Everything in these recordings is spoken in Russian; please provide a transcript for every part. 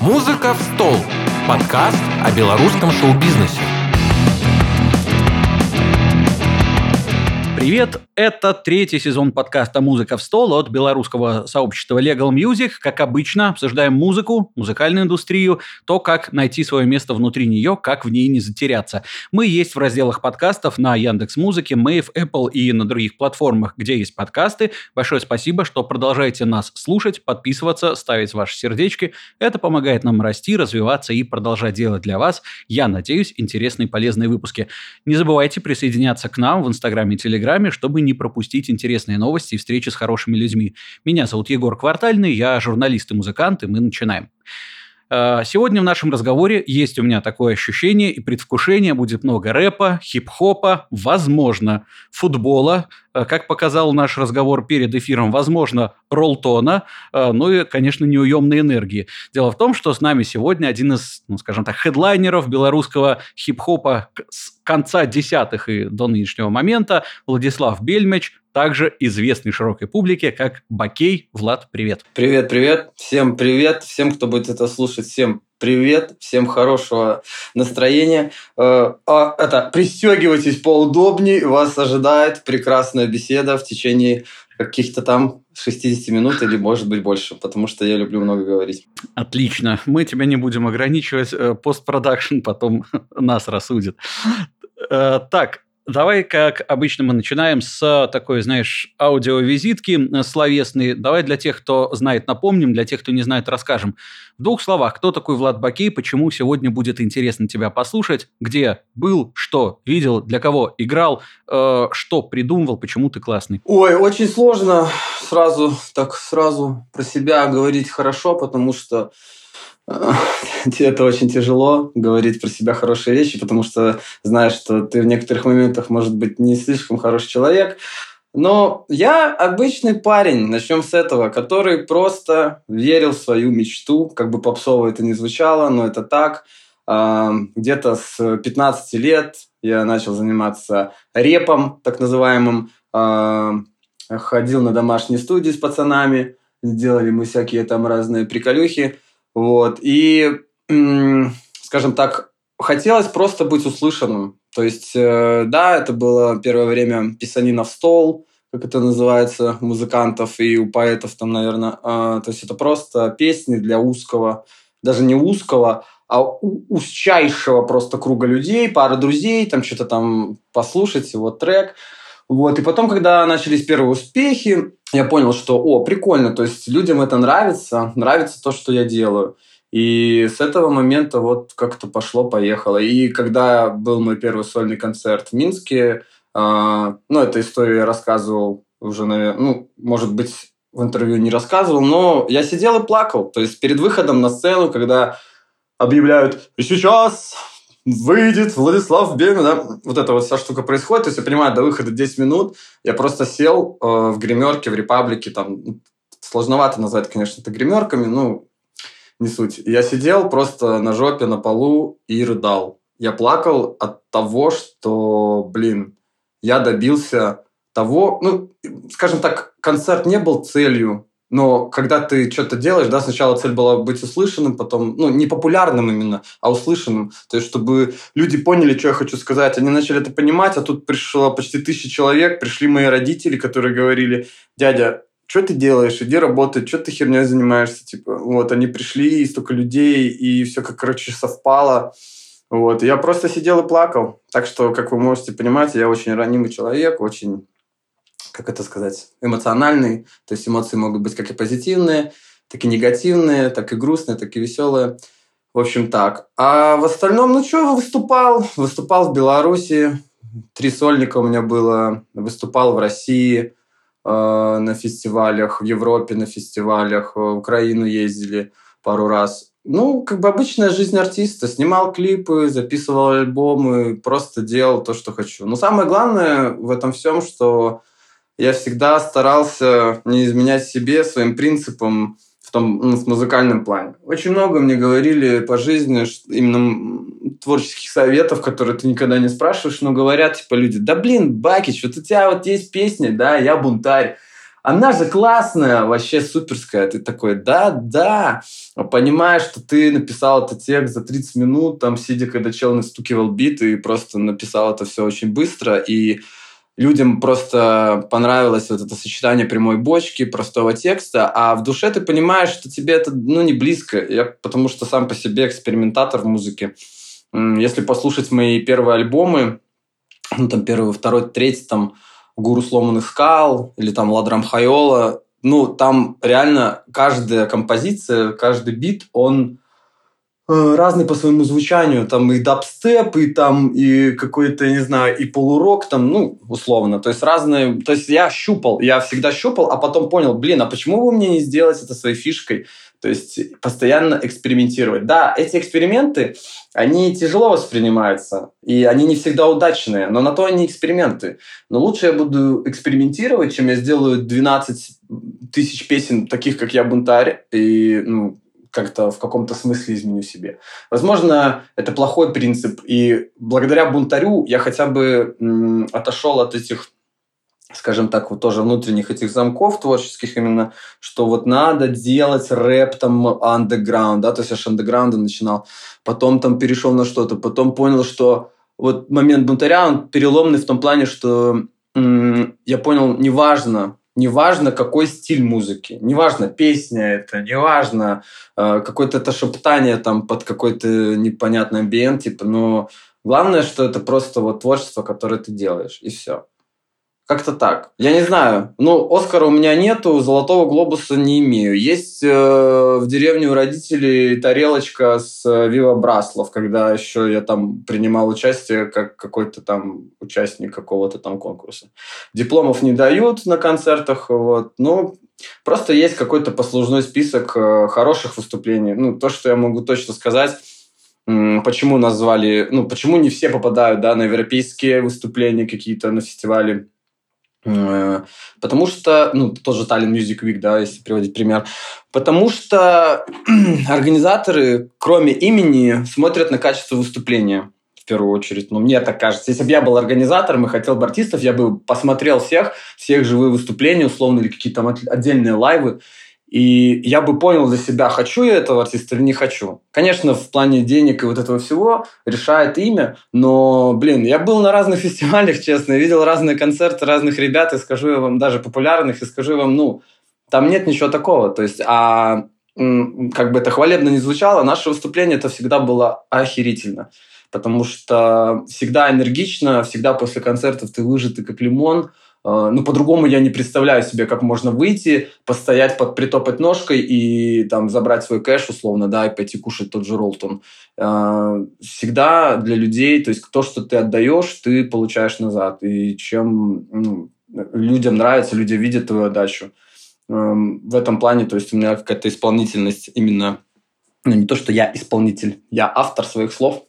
«Музыка в стол» – подкаст о белорусском шоу-бизнесе. Привет! Это третий сезон подкаста «Музыка в стол» от белорусского сообщества Legal Music. Как обычно, обсуждаем музыку, музыкальную индустрию, то, как найти свое место внутри нее, как в ней не затеряться. Мы есть в разделах подкастов на Яндекс Музыке, Мэйв, Apple и на других платформах, где есть подкасты. Большое спасибо, что продолжаете нас слушать, подписываться, ставить ваши сердечки. Это помогает нам расти, развиваться и продолжать делать для вас, я надеюсь, интересные и полезные выпуски. Не забывайте присоединяться к нам в Инстаграме и Телеграме, чтобы не пропустить интересные новости и встречи с хорошими людьми. Меня зовут Егор Квартальный, я журналист и музыкант, и мы начинаем. Э, сегодня в нашем разговоре есть у меня такое ощущение и предвкушение, будет много рэпа, хип-хопа, возможно, футбола, как показал наш разговор перед эфиром, возможно, роллтона, э, ну и, конечно, неуемной энергии. Дело в том, что с нами сегодня один из, ну, скажем так, хедлайнеров белорусского хип-хопа с конца десятых и до нынешнего момента, Владислав Бельмеч, также известный широкой публике как Бакей. Влад, привет. Привет, привет. Всем привет. Всем, кто будет это слушать, всем привет. Всем хорошего настроения. Э, а, это, пристегивайтесь поудобнее. Вас ожидает прекрасная беседа в течение каких-то там 60 минут или, может быть, больше, потому что я люблю много говорить. Отлично. Мы тебя не будем ограничивать. Э, постпродакшн потом нас рассудит. Э, так, Давай, как обычно, мы начинаем с такой, знаешь, аудиовизитки э, словесной. Давай для тех, кто знает, напомним, для тех, кто не знает, расскажем. В двух словах, кто такой Влад Бакей, почему сегодня будет интересно тебя послушать, где был, что видел, для кого играл, э, что придумывал, почему ты классный. Ой, очень сложно сразу, так сразу про себя говорить хорошо, потому что это очень тяжело говорить про себя хорошие вещи, потому что знаешь, что ты в некоторых моментах, может быть, не слишком хороший человек. Но я обычный парень, начнем с этого, который просто верил в свою мечту, как бы попсово это не звучало, но это так. А, где-то с 15 лет я начал заниматься репом, так называемым. А, ходил на домашние студии с пацанами, делали мы всякие там разные приколюхи. Вот. И, скажем так, хотелось просто быть услышанным. То есть, э, да, это было первое время писанина в стол, как это называется, музыкантов и у поэтов там, наверное. А, то есть это просто песни для узкого, даже не узкого, а узчайшего просто круга людей, пара друзей, там что-то там послушать, вот трек. Вот. И потом, когда начались первые успехи, я понял, что, о, прикольно, то есть людям это нравится, нравится то, что я делаю. И с этого момента вот как-то пошло-поехало. И когда был мой первый сольный концерт в Минске, э, ну, эту историю я рассказывал уже, наверное, ну, может быть, в интервью не рассказывал, но я сидел и плакал. То есть перед выходом на сцену, когда объявляют «И сейчас выйдет Владислав Бемин, да, вот эта вот вся штука происходит, то есть я понимаю, до выхода 10 минут, я просто сел э, в гримерке, в Репаблике, там, ну, сложновато назвать, конечно, это гримерками, ну, не суть. Я сидел просто на жопе, на полу и рыдал. Я плакал от того, что, блин, я добился того, ну, скажем так, концерт не был целью но когда ты что-то делаешь, да, сначала цель была быть услышанным, потом, ну, не популярным именно, а услышанным. То есть, чтобы люди поняли, что я хочу сказать. Они начали это понимать, а тут пришло почти тысяча человек, пришли мои родители, которые говорили, дядя, что ты делаешь, иди работать, что ты херней занимаешься, типа, вот, они пришли, и столько людей, и все, как, короче, совпало, вот, я просто сидел и плакал, так что, как вы можете понимать, я очень ранимый человек, очень как это сказать, эмоциональный. То есть эмоции могут быть как и позитивные, так и негативные, так и грустные, так и веселые. В общем, так. А в остальном, ну что, выступал. Выступал в Беларуси. Три сольника у меня было. Выступал в России э, на фестивалях, в Европе на фестивалях, в Украину ездили пару раз. Ну, как бы обычная жизнь артиста. Снимал клипы, записывал альбомы, просто делал то, что хочу. Но самое главное в этом всем, что я всегда старался не изменять себе, своим принципам в том ну, в музыкальном плане. Очень много мне говорили по жизни именно творческих советов, которые ты никогда не спрашиваешь, но говорят типа люди, да блин, Бакич, вот у тебя вот есть песни, да, я бунтарь, она же классная, вообще суперская. Ты такой, да, да. Понимаешь, что ты написал этот текст за 30 минут, там, сидя, когда чел настукивал бит, и просто написал это все очень быстро, и людям просто понравилось вот это сочетание прямой бочки, простого текста, а в душе ты понимаешь, что тебе это ну, не близко, я, потому что сам по себе экспериментатор в музыке. Если послушать мои первые альбомы, ну, там, первый, второй, третий, там, «Гуру сломанных скал» или там «Ладрам Хайола», ну, там реально каждая композиция, каждый бит, он Э, разный по своему звучанию. Там и дабстеп, и там и какой-то, не знаю, и полурок, там, ну, условно. То есть разные... То есть я щупал, я всегда щупал, а потом понял, блин, а почему бы мне не сделать это своей фишкой? То есть постоянно экспериментировать. Да, эти эксперименты, они тяжело воспринимаются, и они не всегда удачные, но на то они эксперименты. Но лучше я буду экспериментировать, чем я сделаю 12 тысяч песен, таких, как я, бунтарь, и ну, как-то в каком-то смысле изменю себе. Возможно, это плохой принцип, и благодаря бунтарю я хотя бы м, отошел от этих скажем так, вот тоже внутренних этих замков творческих именно, что вот надо делать рэп там underground, да, то есть я с андеграунда начинал, потом там перешел на что-то, потом понял, что вот момент бунтаря, он переломный в том плане, что м- я понял, неважно, неважно, какой стиль музыки, неважно, песня это, неважно, э, какое-то это шептание там под какой-то непонятный амбиент, типа, но главное, что это просто вот творчество, которое ты делаешь, и все. Как-то так. Я не знаю. Ну, Оскара у меня нету, Золотого Глобуса не имею. Есть э, в деревне у родителей тарелочка с э, Браслов, когда еще я там принимал участие как какой-то там участник какого-то там конкурса. Дипломов не дают на концертах, вот. Ну, просто есть какой-то послужной список э, хороших выступлений. Ну, то, что я могу точно сказать, почему назвали, ну, почему не все попадают, да, на европейские выступления какие-то на фестивале Э, потому что, ну, тоже Tallinn Music Week, да, если приводить пример. Потому что организаторы, кроме имени, смотрят на качество выступления в первую очередь. Ну, мне так кажется. Если бы я был организатором и хотел бы артистов, я бы посмотрел всех, всех живые выступления, условно, или какие-то отдельные лайвы, и я бы понял для себя, хочу я этого артиста или не хочу. Конечно, в плане денег и вот этого всего решает имя, но, блин, я был на разных фестивалях, честно, видел разные концерты разных ребят, и скажу я вам, даже популярных, и скажу вам, ну, там нет ничего такого. То есть, а как бы это хвалебно не звучало, наше выступление это всегда было охерительно. Потому что всегда энергично, всегда после концертов ты выжатый как лимон, ну, по-другому я не представляю себе, как можно выйти, постоять, под, притопать ножкой и там забрать свой кэш, условно, да, и пойти кушать тот же роллтон. А, всегда для людей, то есть то, что ты отдаешь, ты получаешь назад. И чем ну, людям нравится, люди видят твою отдачу. В этом плане, то есть у меня какая-то исполнительность именно, ну, не то, что я исполнитель, я автор своих слов,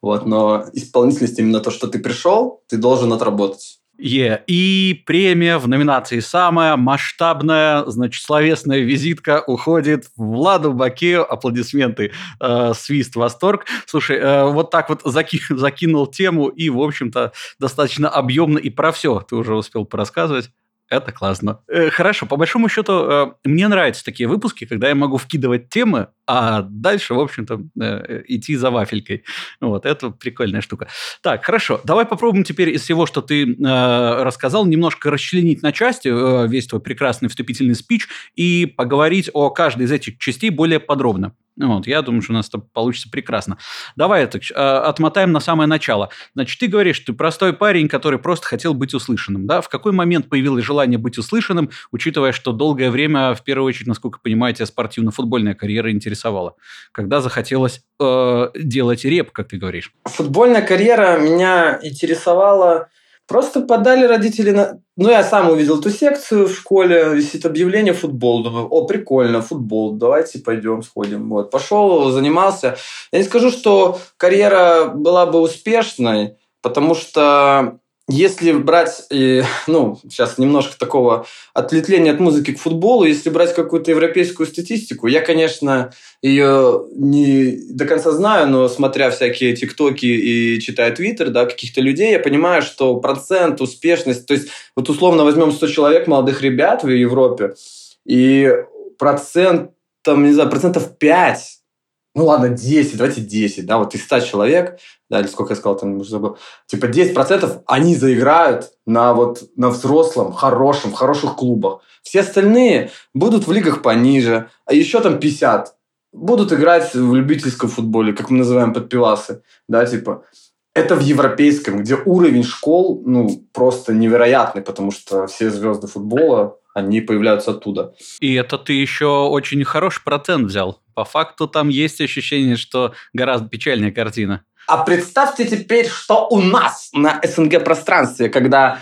вот, но исполнительность именно то, что ты пришел, ты должен отработать. Е. И премия в номинации «Самая масштабная, значит, словесная визитка» уходит Владу Бакею. Аплодисменты, э, свист, восторг. Слушай, э, вот так вот заки, закинул тему и, в общем-то, достаточно объемно и про все ты уже успел порассказывать. Это классно. Э, хорошо, по большому счету, э, мне нравятся такие выпуски, когда я могу вкидывать темы, а дальше, в общем-то, э, идти за вафелькой. Вот, это прикольная штука. Так, хорошо, давай попробуем теперь из всего, что ты рассказал, немножко расчленить на части весь твой прекрасный вступительный спич и поговорить о каждой из этих частей более подробно. Вот, я думаю, что у нас это получится прекрасно. Давай это, э, отмотаем на самое начало. Значит, ты говоришь, ты простой парень, который просто хотел быть услышанным. Да? В какой момент появилось желание быть услышанным, учитывая, что долгое время, в первую очередь, насколько понимаете, спортивно-футбольная карьера интересовала? Когда захотелось э, делать реп, как ты говоришь? Футбольная карьера меня интересовала Просто подали родители на... Ну, я сам увидел ту секцию в школе, висит объявление футбол. Думаю, о, прикольно, футбол, давайте пойдем, сходим. Вот, пошел, занимался. Я не скажу, что карьера была бы успешной, потому что если брать, ну, сейчас немножко такого отлетления от музыки к футболу, если брать какую-то европейскую статистику, я, конечно, ее не до конца знаю, но смотря всякие тиктоки и читая твиттер, да, каких-то людей, я понимаю, что процент, успешность, то есть вот условно возьмем 100 человек молодых ребят в Европе, и процент, там, не знаю, процентов 5 ну ладно, 10, давайте 10, да, вот из 100 человек, да, или сколько я сказал, там, уже забыл, типа 10% они заиграют на вот, на взрослом, хорошем, хороших клубах. Все остальные будут в лигах пониже, а еще там 50 будут играть в любительском футболе, как мы называем подпивасы, да, типа. Это в европейском, где уровень школ, ну, просто невероятный, потому что все звезды футбола, они появляются оттуда. И это ты еще очень хороший процент взял. По факту там есть ощущение, что гораздо печальнее картина. А представьте теперь, что у нас на СНГ пространстве, когда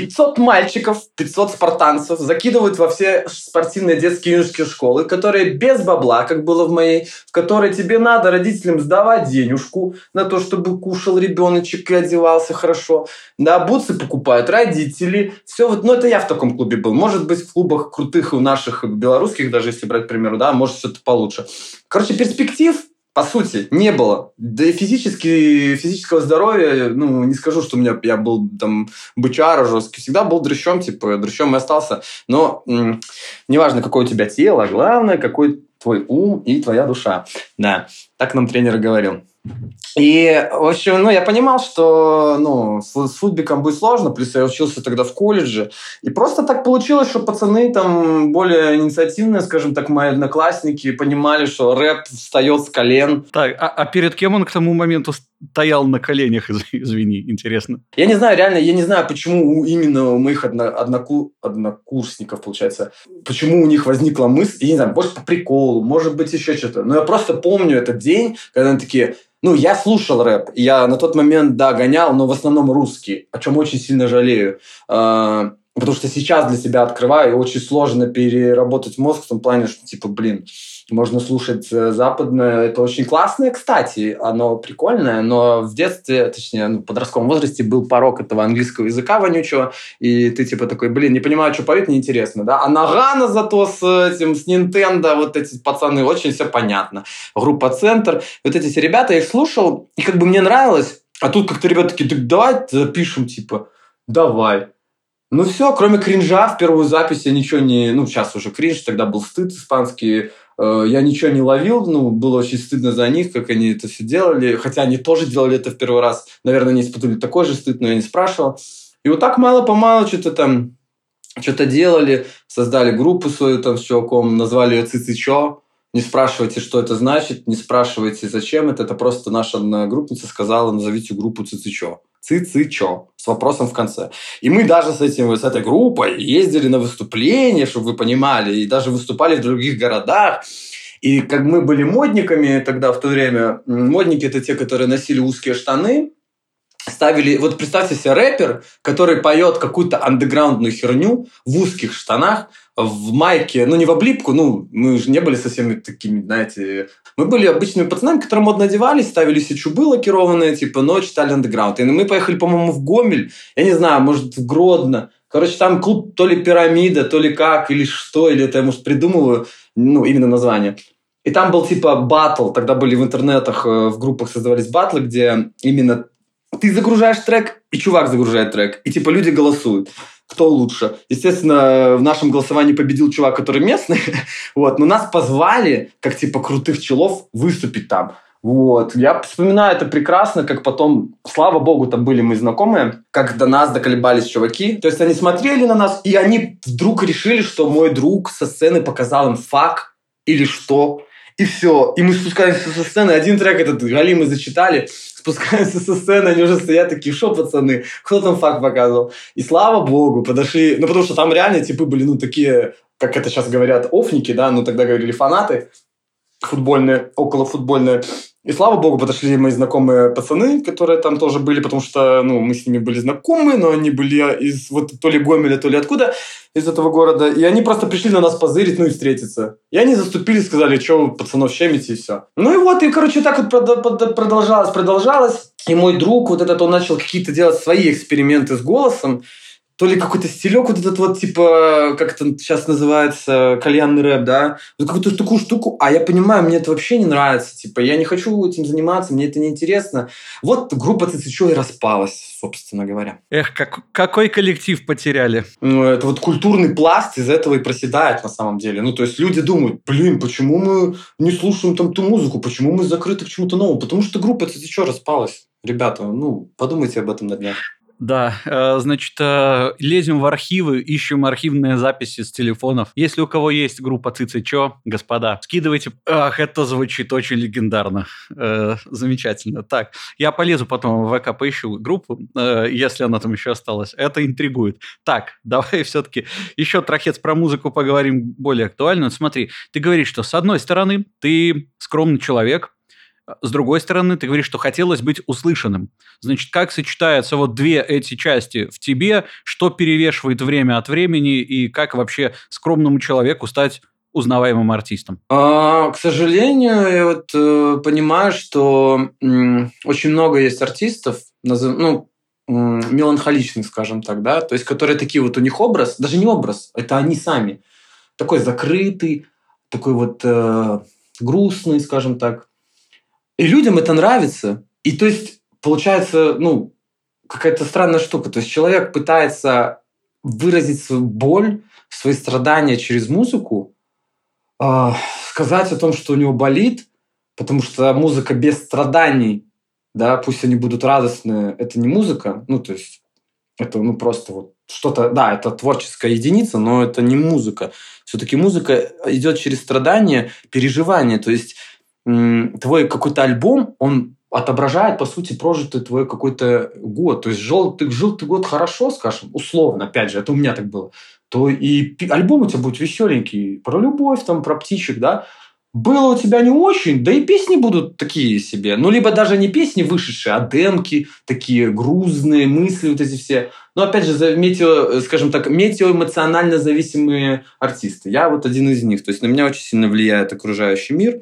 500 мальчиков, 500 спартанцев закидывают во все спортивные детские юношеские школы, которые без бабла, как было в моей, в которой тебе надо родителям сдавать денежку на то, чтобы кушал ребеночек и одевался хорошо. Да, бутсы покупают родители. Все вот, ну это я в таком клубе был. Может быть, в клубах крутых у наших белорусских, даже если брать, к примеру, да, может, все-то получше. Короче, перспектив по сути, не было. Да и физически, физического здоровья, ну, не скажу, что у меня я был там бычара жесткий. Всегда был дрыщом, типа, дрыщом и остался. Но м- неважно, какое у тебя тело, главное, какой твой ум и твоя душа. Да, так нам тренер говорил. И, в общем, ну, я понимал, что, ну, с, с футбиком будет сложно, плюс я учился тогда в колледже. И просто так получилось, что пацаны там более инициативные, скажем так, мои одноклассники, понимали, что рэп встает с колен. Так, а, а перед кем он к тому моменту стоял на коленях, извини, интересно? Я не знаю, реально, я не знаю, почему именно у моих одно, одноку, однокурсников, получается, почему у них возникла мысль, я не знаю, может, по приколу, может быть, еще что-то. Но я просто помню этот день, когда они такие, ну, я слушал рэп, я на тот момент, да, гонял, но в основном русский, о чем очень сильно жалею. А, потому что сейчас для себя открываю, и очень сложно переработать мозг в том плане, что, типа, блин, можно слушать э, западное. Это очень классное, кстати, оно прикольное, но в детстве, точнее, ну, в подростковом возрасте был порог этого английского языка вонючего, и ты типа такой, блин, не понимаю, что поют, неинтересно, да? А Нагана зато с этим, с Nintendo, вот эти пацаны, очень все понятно. Группа Центр. Вот эти все ребята, я их слушал, и как бы мне нравилось, а тут как-то ребята такие, так давай запишем, типа, давай. Ну все, кроме кринжа в первую запись я ничего не... Ну, сейчас уже кринж, тогда был стыд испанский. Э, я ничего не ловил, ну, было очень стыдно за них, как они это все делали. Хотя они тоже делали это в первый раз. Наверное, они испытывали такой же стыд, но я не спрашивал. И вот так мало-помалу что-то там что-то делали, создали группу свою там с чуваком, назвали ее Цицичо. Не спрашивайте, что это значит, не спрашивайте, зачем это. Это просто наша группница сказала, назовите группу Цицичо. Цицичо с вопросом в конце. И мы даже с, этим, с этой группой ездили на выступления, чтобы вы понимали, и даже выступали в других городах. И как мы были модниками тогда, в то время, модники – это те, которые носили узкие штаны, ставили... Вот представьте себе рэпер, который поет какую-то андеграундную херню в узких штанах, в майке, ну, не в облипку, ну, мы же не были совсем такими, знаете... Мы были обычными пацанами, которые модно одевались, ставили себе чубы лакированные, типа, но читали андеграунд. И мы поехали, по-моему, в Гомель, я не знаю, может, в Гродно. Короче, там клуб то ли пирамида, то ли как, или что, или это я, может, придумываю, ну, именно название. И там был типа батл, тогда были в интернетах, э, в группах создавались батлы, где именно ты загружаешь трек, и чувак загружает трек. И типа люди голосуют, кто лучше. Естественно, в нашем голосовании победил чувак, который местный. вот. Но нас позвали, как типа крутых челов, выступить там. Вот. Я вспоминаю это прекрасно, как потом, слава богу, там были мы знакомые, как до нас доколебались чуваки. То есть они смотрели на нас, и они вдруг решили, что мой друг со сцены показал им факт или что. И все. И мы спускаемся со сцены. Один трек этот Гали мы зачитали. Спускаемся со сцены, они уже стоят такие, что, пацаны, кто там факт показывал? И слава богу, подошли. Ну, потому что там реально типы были, ну, такие, как это сейчас говорят, офники, да, ну, тогда говорили фанаты футбольные, около футбольные. И слава богу, подошли мои знакомые пацаны, которые там тоже были, потому что ну, мы с ними были знакомы, но они были из вот то ли Гомеля, то ли откуда, из этого города. И они просто пришли на нас позырить, ну и встретиться. И они заступили, сказали, что пацанов щемите, и все. Ну и вот, и, короче, так вот продолжалось, продолжалось. И мой друг вот этот, он начал какие-то делать свои эксперименты с голосом то ли какой-то стилек вот этот вот, типа, как это сейчас называется, кальянный рэп, да, вот какую-то такую штуку, а я понимаю, мне это вообще не нравится, типа, я не хочу этим заниматься, мне это не интересно. Вот группа ЦЦЧО и распалась, собственно говоря. Эх, как, какой коллектив потеряли? Ну, это вот культурный пласт из этого и проседает на самом деле. Ну, то есть люди думают, блин, почему мы не слушаем там ту музыку, почему мы закрыты к чему-то новому? Потому что группа ЦЦЧО распалась. Ребята, ну, подумайте об этом на днях. Да, э, значит, э, лезем в архивы, ищем архивные записи с телефонов. Если у кого есть группа ЦЦЧО, господа, скидывайте. Ах, это звучит очень легендарно. Э, замечательно. Так, я полезу потом в ВК, поищу группу, если она там еще осталась. Это интригует. Так, давай все-таки еще трахец про музыку поговорим более актуально. Смотри, ты говоришь, что с одной стороны ты скромный человек, с другой стороны, ты говоришь, что хотелось быть услышанным. Значит, как сочетаются вот две эти части в тебе, что перевешивает время от времени, и как вообще скромному человеку стать узнаваемым артистом? А, к сожалению, я вот э, понимаю, что м, очень много есть артистов, назов, ну, м, меланхоличных, скажем так, да, то есть которые такие вот у них образ, даже не образ, это они сами, такой закрытый, такой вот э, грустный, скажем так, и людям это нравится. И то есть получается, ну, какая-то странная штука. То есть человек пытается выразить свою боль, свои страдания через музыку, э, сказать о том, что у него болит, потому что музыка без страданий, да, пусть они будут радостные, это не музыка, ну, то есть это, ну, просто вот что-то, да, это творческая единица, но это не музыка. Все-таки музыка идет через страдания, переживания, то есть твой какой-то альбом, он отображает, по сути, прожитый твой какой-то год. То есть жил ты, жил ты год хорошо, скажем, условно, опять же, это у меня так было, то и альбом у тебя будет веселенький, про любовь, там, про птичек, да, было у тебя не очень, да и песни будут такие себе. Ну, либо даже не песни вышедшие, а демки, такие грузные мысли вот эти все. Но, опять же, метео, скажем так, метеоэмоционально зависимые артисты. Я вот один из них. То есть на меня очень сильно влияет окружающий мир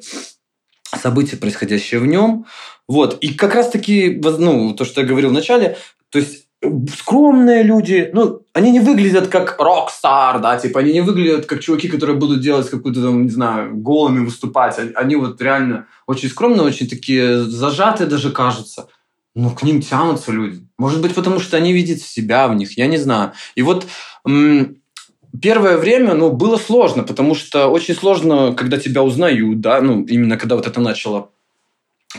события, происходящие в нем. Вот. И как раз-таки, ну, то, что я говорил в начале, то есть э, скромные люди, ну, они не выглядят как рок-стар, да, типа, они не выглядят как чуваки, которые будут делать какую-то там, не знаю, голыми выступать. Они вот реально очень скромные, очень такие зажатые даже кажутся. Но к ним тянутся люди. Может быть, потому что они видят себя в них, я не знаю. И вот первое время, ну, было сложно, потому что очень сложно, когда тебя узнают, да, ну, именно когда вот это начало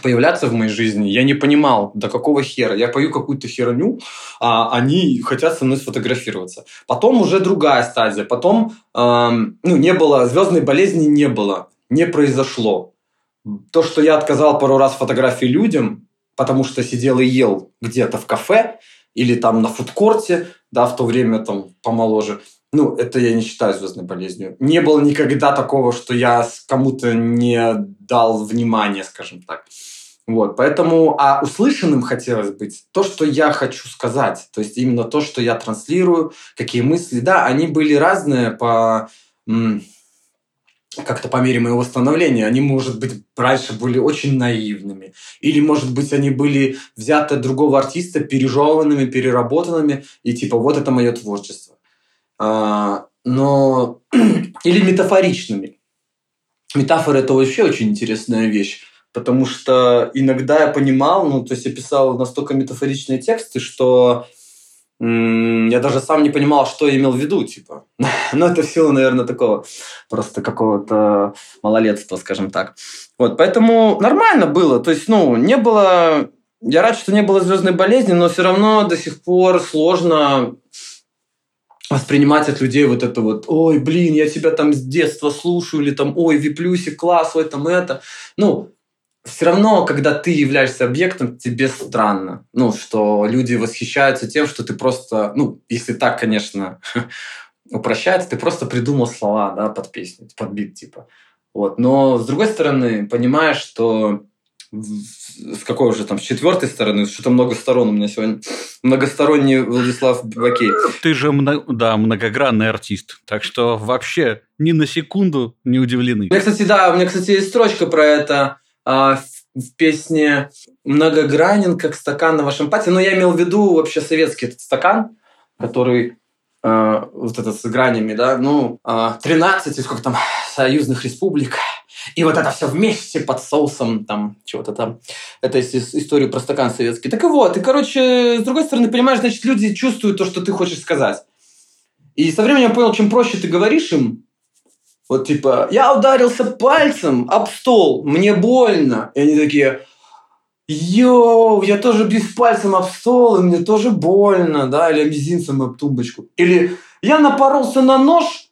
появляться в моей жизни, я не понимал, до какого хера. Я пою какую-то херню, а они хотят со мной сфотографироваться. Потом уже другая стадия. Потом, эм, ну, не было, звездной болезни не было, не произошло. То, что я отказал пару раз фотографии людям, потому что сидел и ел где-то в кафе или там на фудкорте, да, в то время там помоложе – ну, это я не считаю звездной болезнью. Не было никогда такого, что я кому-то не дал внимания, скажем так. Вот, поэтому, а услышанным хотелось быть то, что я хочу сказать, то есть именно то, что я транслирую, какие мысли, да, они были разные по как-то по мере моего становления, они, может быть, раньше были очень наивными. Или, может быть, они были взяты от другого артиста, пережеванными, переработанными, и типа, вот это мое творчество. А, но или метафоричными. Метафора это вообще очень интересная вещь, потому что иногда я понимал, ну, то есть я писал настолько метафоричные тексты, что я даже сам не понимал, что я имел в виду, типа. Но это в силу, наверное, такого просто какого-то малолетства, скажем так. Вот, поэтому нормально было. То есть, ну, не было... Я рад, что не было звездной болезни, но все равно до сих пор сложно воспринимать от людей вот это вот, ой, блин, я тебя там с детства слушаю, или там, ой, Виплюсик, класс, ой, там это. Ну, все равно, когда ты являешься объектом, тебе странно. Ну, что люди восхищаются тем, что ты просто, ну, если так, конечно, упрощается, ты просто придумал слова, да, под песню, под бит, типа. Вот. Но, с другой стороны, понимаешь, что с какой уже там, с четвертой стороны, что-то много сторон у меня сегодня. Многосторонний Владислав Бакей. Ты же, да, многогранный артист, так что вообще ни на секунду не удивлены. У меня, кстати, да, у меня, кстати, есть строчка про это а, в песне «Многогранен, как стакан на вашем пати». Но я имел в виду вообще советский этот стакан, который э, вот этот с гранями, да, ну, э, 13, сколько там, союзных республик, и вот это все вместе под соусом там чего-то там. Это история про стакан советский. Так и вот, и, короче, с другой стороны, понимаешь, значит, люди чувствуют то, что ты хочешь сказать. И со временем я понял, чем проще ты говоришь им, вот типа, я ударился пальцем об стол, мне больно. И они такие, йоу, я тоже бьюсь пальцем об стол, и мне тоже больно, да, или мизинцем об тумбочку. Или я напоролся на нож,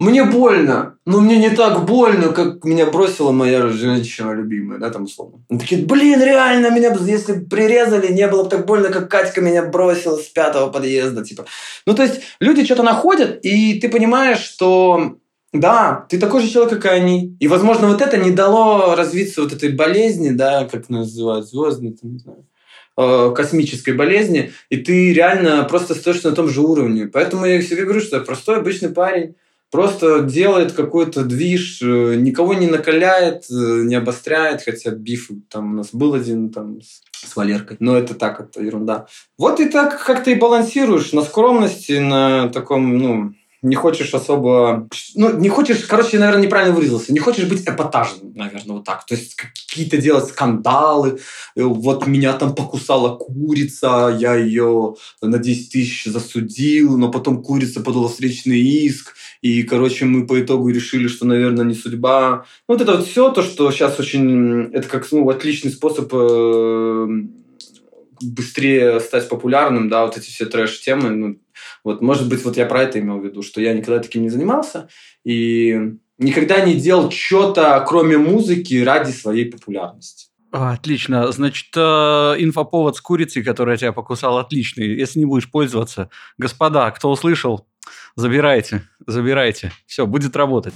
мне больно, но мне не так больно, как меня бросила моя женщина любимая, да, там условно. Они такие, блин, реально, меня если прирезали, не было бы так больно, как Катька меня бросила с пятого подъезда, типа. Ну, то есть люди что-то находят, и ты понимаешь, что да, ты такой же человек, как и они. И, возможно, вот это не дало развиться вот этой болезни, да, как называют, звездной, там, не знаю, э, космической болезни, и ты реально просто стоишь на том же уровне. Поэтому я себе говорю, что я простой обычный парень, просто делает какой-то движ, э, никого не накаляет, э, не обостряет, хотя биф там у нас был один там с Валеркой, но это так, это ерунда. Вот и так как ты и балансируешь на скромности, на таком, ну, не хочешь особо... Ну, не хочешь, короче, наверное, неправильно выразился. Не хочешь быть эпатажным, наверное, вот так. То есть какие-то делать скандалы. Э, вот меня там покусала курица, я ее на 10 тысяч засудил, но потом курица подала встречный иск. И, короче, мы по итогу решили, что, наверное, не судьба. Ну, вот это вот все то, что сейчас очень... Это как ну, отличный способ э, быстрее стать популярным, да, вот эти все трэш-темы, ну, вот, может быть, вот я про это имел в виду, что я никогда таким не занимался и никогда не делал что-то, кроме музыки, ради своей популярности. Отлично. Значит, э, инфоповод с курицей, которая тебя покусала, отличный. Если не будешь пользоваться, господа, кто услышал, забирайте, забирайте. Все, будет работать.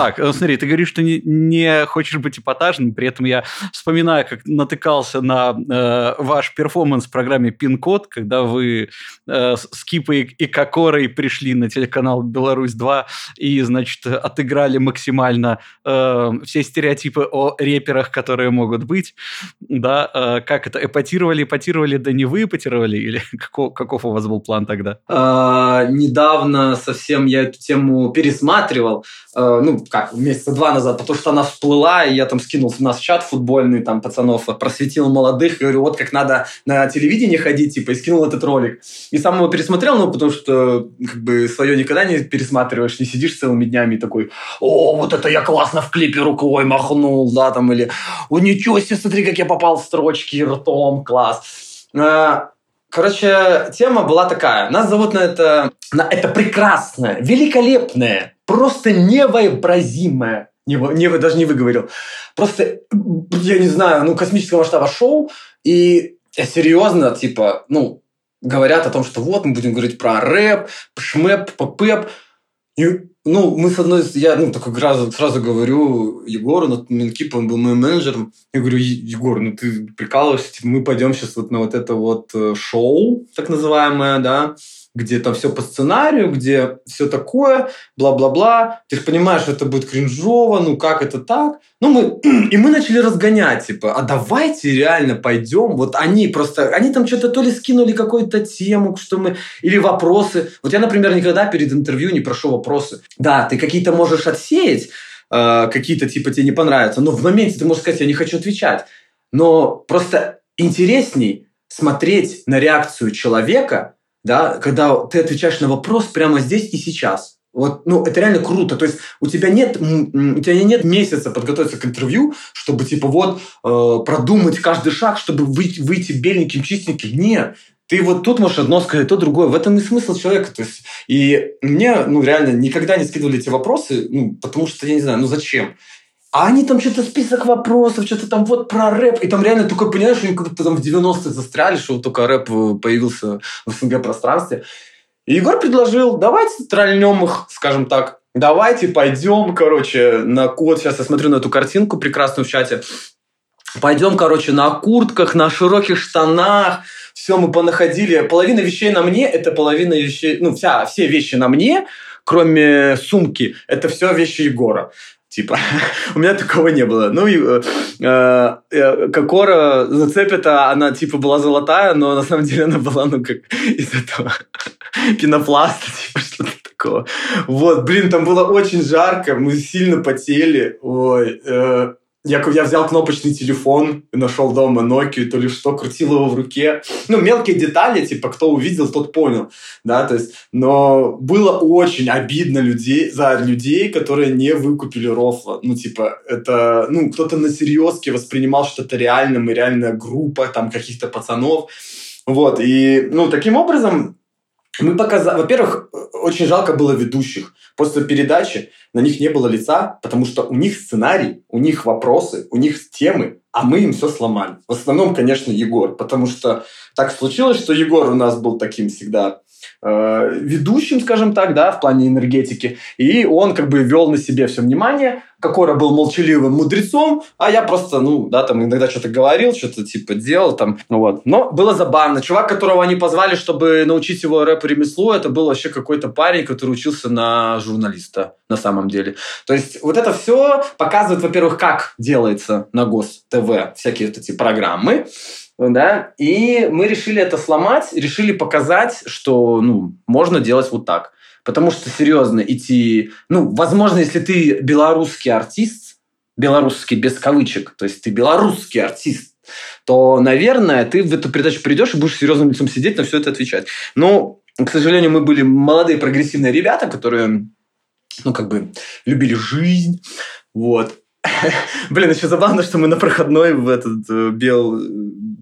Так, э, смотри, ты говоришь, что не, не хочешь быть эпатажным, при этом я вспоминаю, как натыкался на э, ваш перформанс в программе «Пин-код», когда вы э, с Кипой и Кокорой пришли на телеканал «Беларусь-2» и, значит, отыграли максимально э, все стереотипы о реперах, которые могут быть. Да, э, как это, эпатировали, эпатировали, да не вы эпатировали? Или каков, каков у вас был план тогда? А, недавно совсем я эту тему пересматривал. А, ну, как, месяца два назад, потому что она всплыла, и я там скинул в нас чат футбольный, там, пацанов, просветил молодых, говорю, вот как надо на телевидение ходить, типа, и скинул этот ролик. И сам его пересмотрел, ну, потому что, как бы, свое никогда не пересматриваешь, не сидишь целыми днями и такой, о, вот это я классно в клипе рукой махнул, да, там, или, о, ничего себе, смотри, как я попал в строчки ртом, класс. А, короче, тема была такая. Нас зовут на это, на это прекрасное, великолепное, просто невообразимое, не, не, даже не выговорил, просто, я не знаю, ну, космического масштаба шоу, и серьезно, типа, ну, говорят о том, что вот мы будем говорить про рэп, шмэп, попэп, и, ну, мы с одной... Я, ну, такой сразу, сразу говорю Егору, ну, Минкип, он был моим менеджером. Я говорю, Егор, ну, ты прикалываешься, типа, мы пойдем сейчас вот на вот это вот э, шоу, так называемое, да, где там все по сценарию, где все такое, бла-бла-бла. Ты же понимаешь, что это будет кринжово, ну как это так? Ну мы, и мы начали разгонять, типа, а давайте реально пойдем. Вот они просто, они там что-то то ли скинули какую-то тему, что мы, или вопросы. Вот я, например, никогда перед интервью не прошу вопросы. Да, ты какие-то можешь отсеять, э, какие-то типа тебе не понравятся, но в моменте ты можешь сказать, я не хочу отвечать. Но просто интересней смотреть на реакцию человека, да, когда ты отвечаешь на вопрос прямо здесь и сейчас. Вот, ну, это реально круто. То есть у тебя нет, у тебя нет месяца подготовиться к интервью, чтобы, типа, вот, э, продумать каждый шаг, чтобы выйти, выйти беленьким, чистеньким. Нет. Ты вот тут можешь одно сказать, то другое. В этом и смысл человека. То есть, и мне, ну, реально, никогда не скидывали эти вопросы, ну, потому что, я не знаю, ну, зачем? А они там что-то список вопросов, что-то там вот про рэп. И там реально только понимаешь, что они как-то там в 90-е застряли, что вот только рэп э, появился в СНГ пространстве. И Егор предложил, давайте трольнем их, скажем так, давайте пойдем, короче, на код. Сейчас я смотрю на эту картинку прекрасную в чате. Пойдем, короче, на куртках, на широких штанах. Все, мы понаходили. Половина вещей на мне, это половина вещей... Ну, вся, все вещи на мне, кроме сумки, это все вещи Егора. Типа, у меня такого не было. Ну, э, э, Кокора зацепита, она типа была золотая, но на самом деле она была, ну, как из этого пенопласта, типа, что-то такого. Вот, блин, там было очень жарко, мы сильно потели. Ой, э, я, я взял кнопочный телефон, нашел дома Nokia, то ли что, крутил его в руке. Ну, мелкие детали, типа, кто увидел, тот понял, да, то есть, но было очень обидно людей, за людей, которые не выкупили рофла. Ну, типа, это, ну, кто-то на серьезке воспринимал что-то реальным, и реальная группа там каких-то пацанов. Вот, и, ну, таким образом, мы показали... Во-первых, очень жалко было ведущих. После передачи на них не было лица, потому что у них сценарий, у них вопросы, у них темы, а мы им все сломали. В основном, конечно, Егор, потому что так случилось, что Егор у нас был таким всегда э, ведущим, скажем так, да, в плане энергетики, и он как бы вел на себе все внимание, Кокора был молчаливым мудрецом, а я просто, ну, да, там иногда что-то говорил, что-то типа делал там, вот. Но было забавно. Чувак, которого они позвали, чтобы научить его рэп-ремеслу, это был вообще какой-то парень, который учился на журналиста на самом деле. То есть вот это все показывает, во-первых, как делается на ГОС-ТВ всякие вот эти программы, да, и мы решили это сломать, решили показать, что, ну, можно делать вот так. Потому что, серьезно, идти... Ну, возможно, если ты белорусский артист, белорусский без кавычек, то есть ты белорусский артист, то, наверное, ты в эту передачу придешь и будешь серьезным лицом сидеть, на все это отвечать. Но, к сожалению, мы были молодые прогрессивные ребята, которые, ну, как бы, любили жизнь, вот. Блин, еще забавно, что мы на проходной в этот э, бел...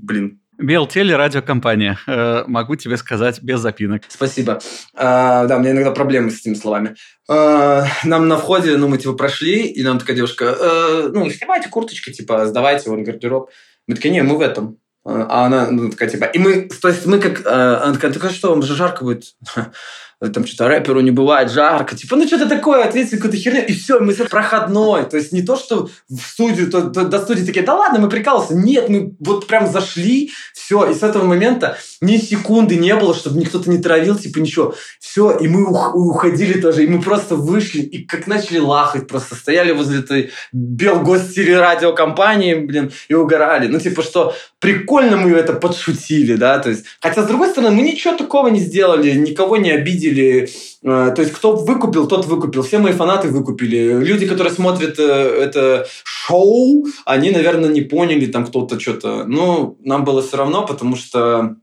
Э, блин, Белтеле радиокомпания. Э, могу тебе сказать без запинок. Спасибо. А, да, у меня иногда проблемы с этими словами. А, нам на входе, ну, мы типа прошли, и нам такая девушка, а, ну, снимайте курточки, типа, сдавайте вон гардероб. Мы такие, не, мы в этом. А она ну, такая, типа, и мы, то есть мы как, а, она такая, такая, что, вам же жарко будет? там что-то рэперу не бывает жарко, типа, ну что-то такое, ответьте какую-то херню, и все, мы проходной. То есть не то, что в студию, то, то, до студии такие, да ладно, мы прикалываемся. Нет, мы вот прям зашли, все, и с этого момента ни секунды не было, чтобы никто-то не травил, типа ничего. Все, и мы ух- уходили тоже, и мы просто вышли, и как начали лахать, просто стояли возле этой белгостелерадиокомпании, блин, и угорали. Ну, типа, что прикольно мы это подшутили, да, то есть, хотя, с другой стороны, мы ничего такого не сделали, никого не обидели, э, то есть, кто выкупил, тот выкупил, все мои фанаты выкупили, люди, которые смотрят э, это шоу, они, наверное, не поняли там кто-то что-то, ну, нам было все равно, потому что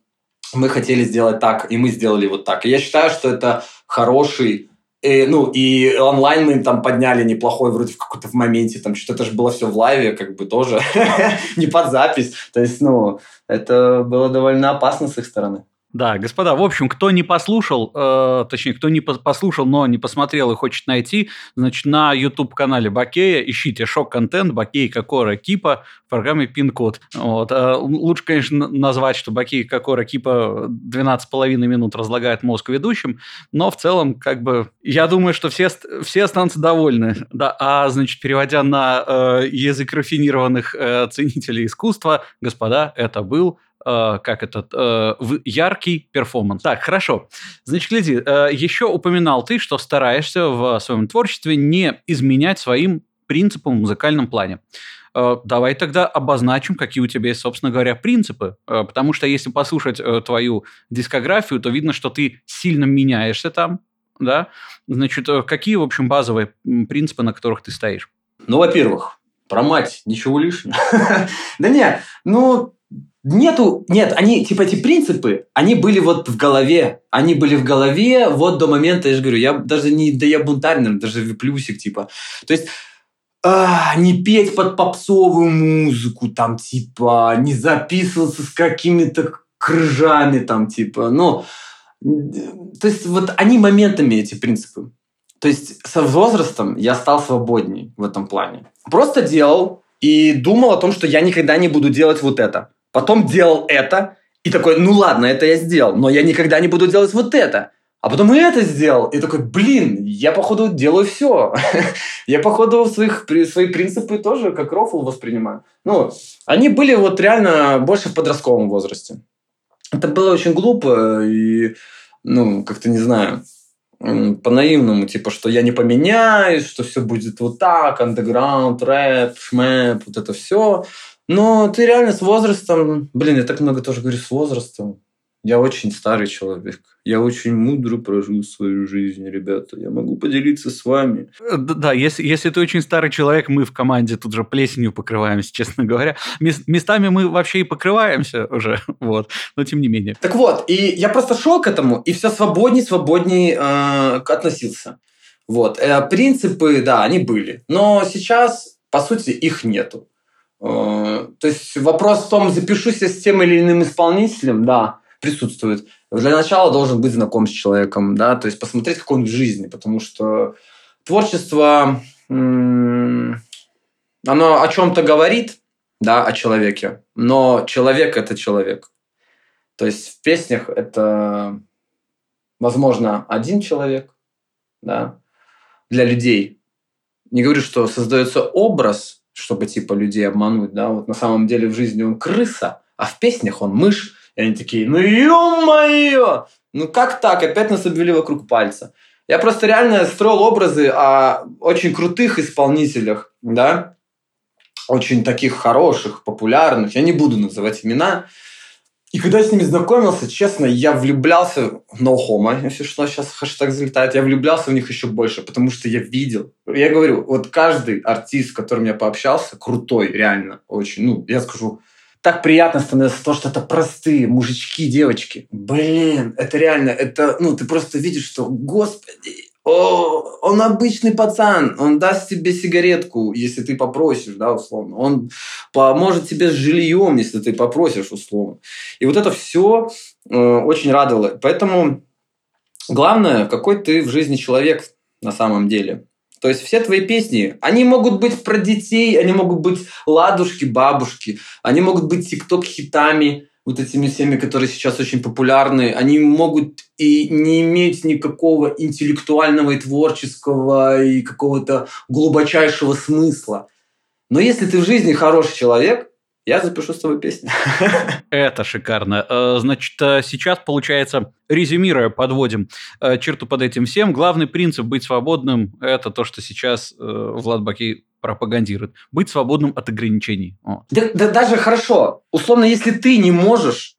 мы хотели сделать так, и мы сделали вот так, и я считаю, что это хороший и, ну, и онлайн мы там подняли неплохой вроде в какой-то в моменте, там что-то же было все в лайве, как бы тоже, не под запись. То есть, ну, это было довольно опасно с их стороны. Да, господа, в общем, кто не послушал, э, точнее, кто не послушал, но не посмотрел и хочет найти, значит, на YouTube-канале Бакея ищите шок-контент Бакей Кокора Кипа в программе Пин-код. Вот. Э, лучше, конечно, назвать, что Бакей Кокора Кипа 12,5 минут разлагает мозг ведущим, но в целом, как бы, я думаю, что все, все останутся довольны. Да, а, значит, переводя на э, язык рафинированных э, ценителей искусства, господа, это был э, как этот, э, яркий перформанс. Так, хорошо. Значит, гляди, э, еще упоминал ты, что стараешься в своем творчестве не изменять своим принципам в музыкальном плане. Э, давай тогда обозначим, какие у тебя есть, собственно говоря, принципы. Э, потому что если послушать э, твою дискографию, то видно, что ты сильно меняешься там, да? Значит, какие, в общем, базовые принципы, на которых ты стоишь? Ну, во-первых, про мать ничего лишнего. Да не, ну, Нету, нет, они, типа, эти принципы, они были вот в голове. Они были в голове вот до момента, я же говорю, я даже не, да я бунтарь, даже плюсик, типа. То есть, а, не петь под попсовую музыку, там, типа, не записываться с какими-то крыжами, там, типа, ну, то есть, вот они моментами, эти принципы. То есть, со возрастом я стал свободней в этом плане. Просто делал и думал о том, что я никогда не буду делать вот это потом делал это, и такой, ну ладно, это я сделал, но я никогда не буду делать вот это. А потом и это сделал. И такой, блин, я, походу, делаю все. я, походу, своих, свои принципы тоже как рофл воспринимаю. Ну, они были вот реально больше в подростковом возрасте. Это было очень глупо и, ну, как-то не знаю, по-наивному, типа, что я не поменяюсь, что все будет вот так, андеграунд, рэп, шмэп, вот это все. Но ты реально с возрастом, блин, я так много тоже говорю с возрастом, я очень старый человек. Я очень мудро прожил свою жизнь, ребята. Я могу поделиться с вами. Э, да, если, если ты очень старый человек, мы в команде тут же плесенью покрываемся, честно говоря. Местами мы вообще и покрываемся уже, вот, но тем не менее. Так вот, и я просто шел к этому, и все свободней, свободней э, относился. Вот, э, принципы, да, они были. Но сейчас, по сути, их нету. Э, то есть вопрос в том, запишусь я с тем или иным исполнителем, да, присутствует. Для начала должен быть знаком с человеком, да, то есть посмотреть, как он в жизни, потому что творчество, оно о чем-то говорит, да, о человеке, но человек – это человек. То есть в песнях это, возможно, один человек, да, для людей. Не говорю, что создается образ, чтобы типа людей обмануть, да, вот на самом деле в жизни он крыса, а в песнях он мышь, и они такие, ну ё-моё! Ну как так? Опять нас обвели вокруг пальца. Я просто реально строил образы о очень крутых исполнителях, да, очень таких хороших, популярных. Я не буду называть имена. И когда я с ними знакомился, честно, я влюблялся no homo, если что, сейчас хэштег залетает, я влюблялся в них еще больше, потому что я видел. Я говорю, вот каждый артист, с которым я пообщался, крутой, реально, очень, ну, я скажу, так приятно становится то, что это простые мужички, девочки. Блин, это реально, это, ну, ты просто видишь, что, господи, он обычный пацан, он даст тебе сигаретку, если ты попросишь, да, условно. Он поможет тебе с жильем, если ты попросишь, условно. И вот это все э, очень радовало. Поэтому главное, какой ты в жизни человек на самом деле. То есть все твои песни, они могут быть про детей, они могут быть ладушки, бабушки, они могут быть тикток-хитами, вот этими всеми, которые сейчас очень популярны, они могут и не иметь никакого интеллектуального и творческого и какого-то глубочайшего смысла. Но если ты в жизни хороший человек, я запишу с тобой песню. Это шикарно. Э, значит, э, сейчас, получается, резюмируя, подводим э, черту под этим всем. Главный принцип быть свободным – это то, что сейчас Влад Баки пропагандирует. Быть свободным от ограничений. Да, да, даже хорошо. Условно, если ты не можешь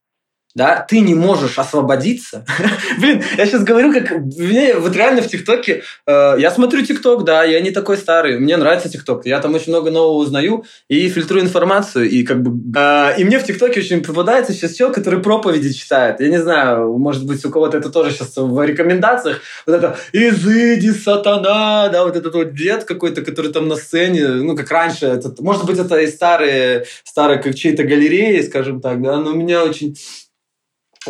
да, ты не можешь освободиться. Блин, я сейчас говорю, как мне вот реально в ТикТоке, э, я смотрю ТикТок, да, я не такой старый, мне нравится ТикТок, я там очень много нового узнаю и фильтрую информацию, и как бы, э, и мне в ТикТоке очень попадается сейчас человек, который проповеди читает, я не знаю, может быть, у кого-то это тоже сейчас в рекомендациях, вот это «Изыди, сатана», да, вот этот вот дед какой-то, который там на сцене, ну, как раньше, это, может быть, это и старые, старые как чьи-то галереи, скажем так, да, но у меня очень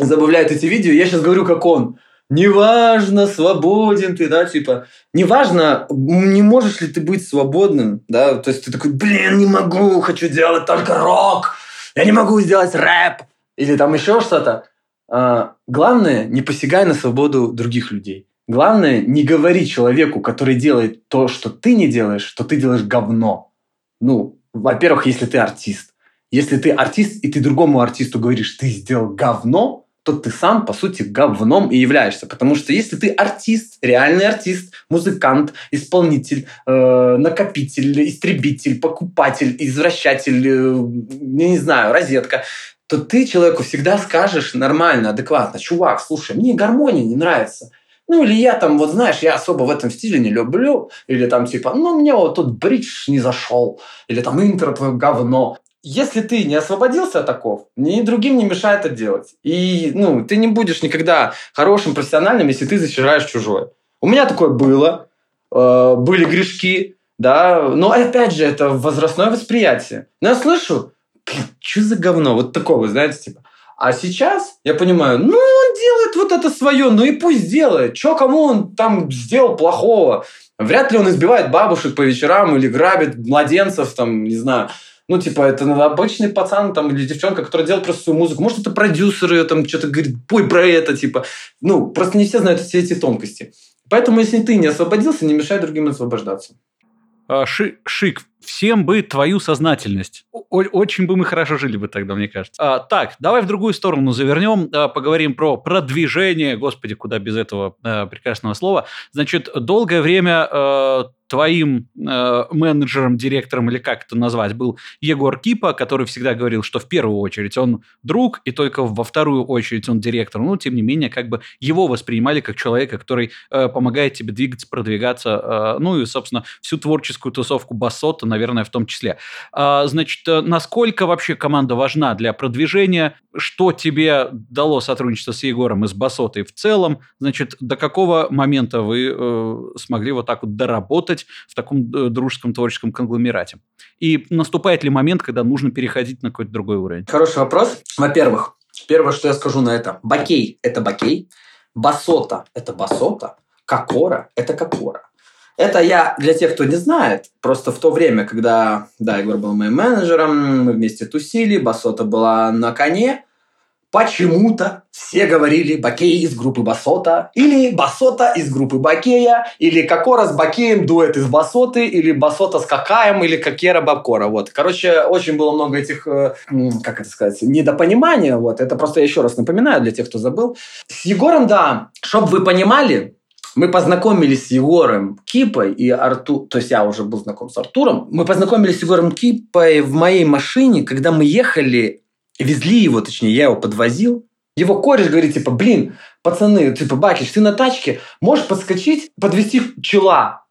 забавляют эти видео. Я сейчас говорю, как он. Неважно, свободен ты, да, типа, неважно, не можешь ли ты быть свободным, да, то есть ты такой, блин, не могу, хочу делать только рок, я не могу сделать рэп, или там еще что-то. А, главное, не посягай на свободу других людей. Главное, не говори человеку, который делает то, что ты не делаешь, что ты делаешь говно. Ну, во-первых, если ты артист. Если ты артист, и ты другому артисту говоришь, ты сделал говно, то ты сам, по сути, говном и являешься. Потому что если ты артист, реальный артист, музыкант, исполнитель, э, накопитель, истребитель, покупатель, извращатель, э, я не знаю, розетка, то ты человеку всегда скажешь нормально, адекватно, чувак, слушай, мне гармония не нравится. Ну, или я там, вот знаешь, я особо в этом стиле не люблю. Или там типа, ну, мне вот тут бридж не зашел. Или там интро твое говно если ты не освободился от оков, ни другим не мешает это делать. И ну, ты не будешь никогда хорошим профессиональным, если ты зачираешь чужое. У меня такое было. Э, были грешки, да. Но опять же, это возрастное восприятие. Но я слышу, что за говно? Вот такого, знаете, типа. А сейчас я понимаю, ну, он делает вот это свое, ну и пусть делает. Че, кому он там сделал плохого? Вряд ли он избивает бабушек по вечерам или грабит младенцев, там, не знаю. Ну, типа, это обычный пацан там или девчонка, которая делает просто свою музыку. Может, это продюсеры, там что-то говорит, пой про это, типа. Ну, просто не все знают все эти тонкости. Поэтому, если ты не освободился, не мешай другим освобождаться. А, ши, шик, всем бы твою сознательность. О очень бы мы хорошо жили бы тогда, мне кажется. А, так, давай в другую сторону завернем, а, поговорим про продвижение, господи, куда без этого а, прекрасного слова. Значит, долгое время а, твоим э, менеджером, директором или как это назвать, был Егор Кипа, который всегда говорил, что в первую очередь он друг, и только во вторую очередь он директор. Ну, тем не менее, как бы его воспринимали как человека, который э, помогает тебе двигаться, продвигаться, э, ну и, собственно, всю творческую тусовку Басота, наверное, в том числе. А, значит, э, насколько вообще команда важна для продвижения? Что тебе дало сотрудничество с Егором и с Басотой в целом? Значит, до какого момента вы э, смогли вот так вот доработать в таком э, дружеском творческом конгломерате? И наступает ли момент, когда нужно переходить на какой-то другой уровень? Хороший вопрос. Во-первых, первое, что я скажу на это. Бакей – это бакей. Басота – это басота. Кокора – это кокора. Это я, для тех, кто не знает, просто в то время, когда, да, Егор был моим менеджером, мы вместе тусили, Басота была на коне, почему-то все говорили Бакей из группы Басота, или Басота из группы Бакея, или Кокора с Бакеем дуэт из Басоты, или Басота с Какаем, или Кокера Бабкора. Вот. Короче, очень было много этих, э, как это сказать, недопонимания. Вот. Это просто я еще раз напоминаю для тех, кто забыл. С Егором, да, чтобы вы понимали, мы познакомились с Егором Кипой и Артур, то есть я уже был знаком с Артуром. Мы познакомились с Егором Кипой в моей машине, когда мы ехали, везли его, точнее, я его подвозил. Его кореш говорит, типа, блин, пацаны, типа, Бакич, ты на тачке, можешь подскочить, подвести пчела.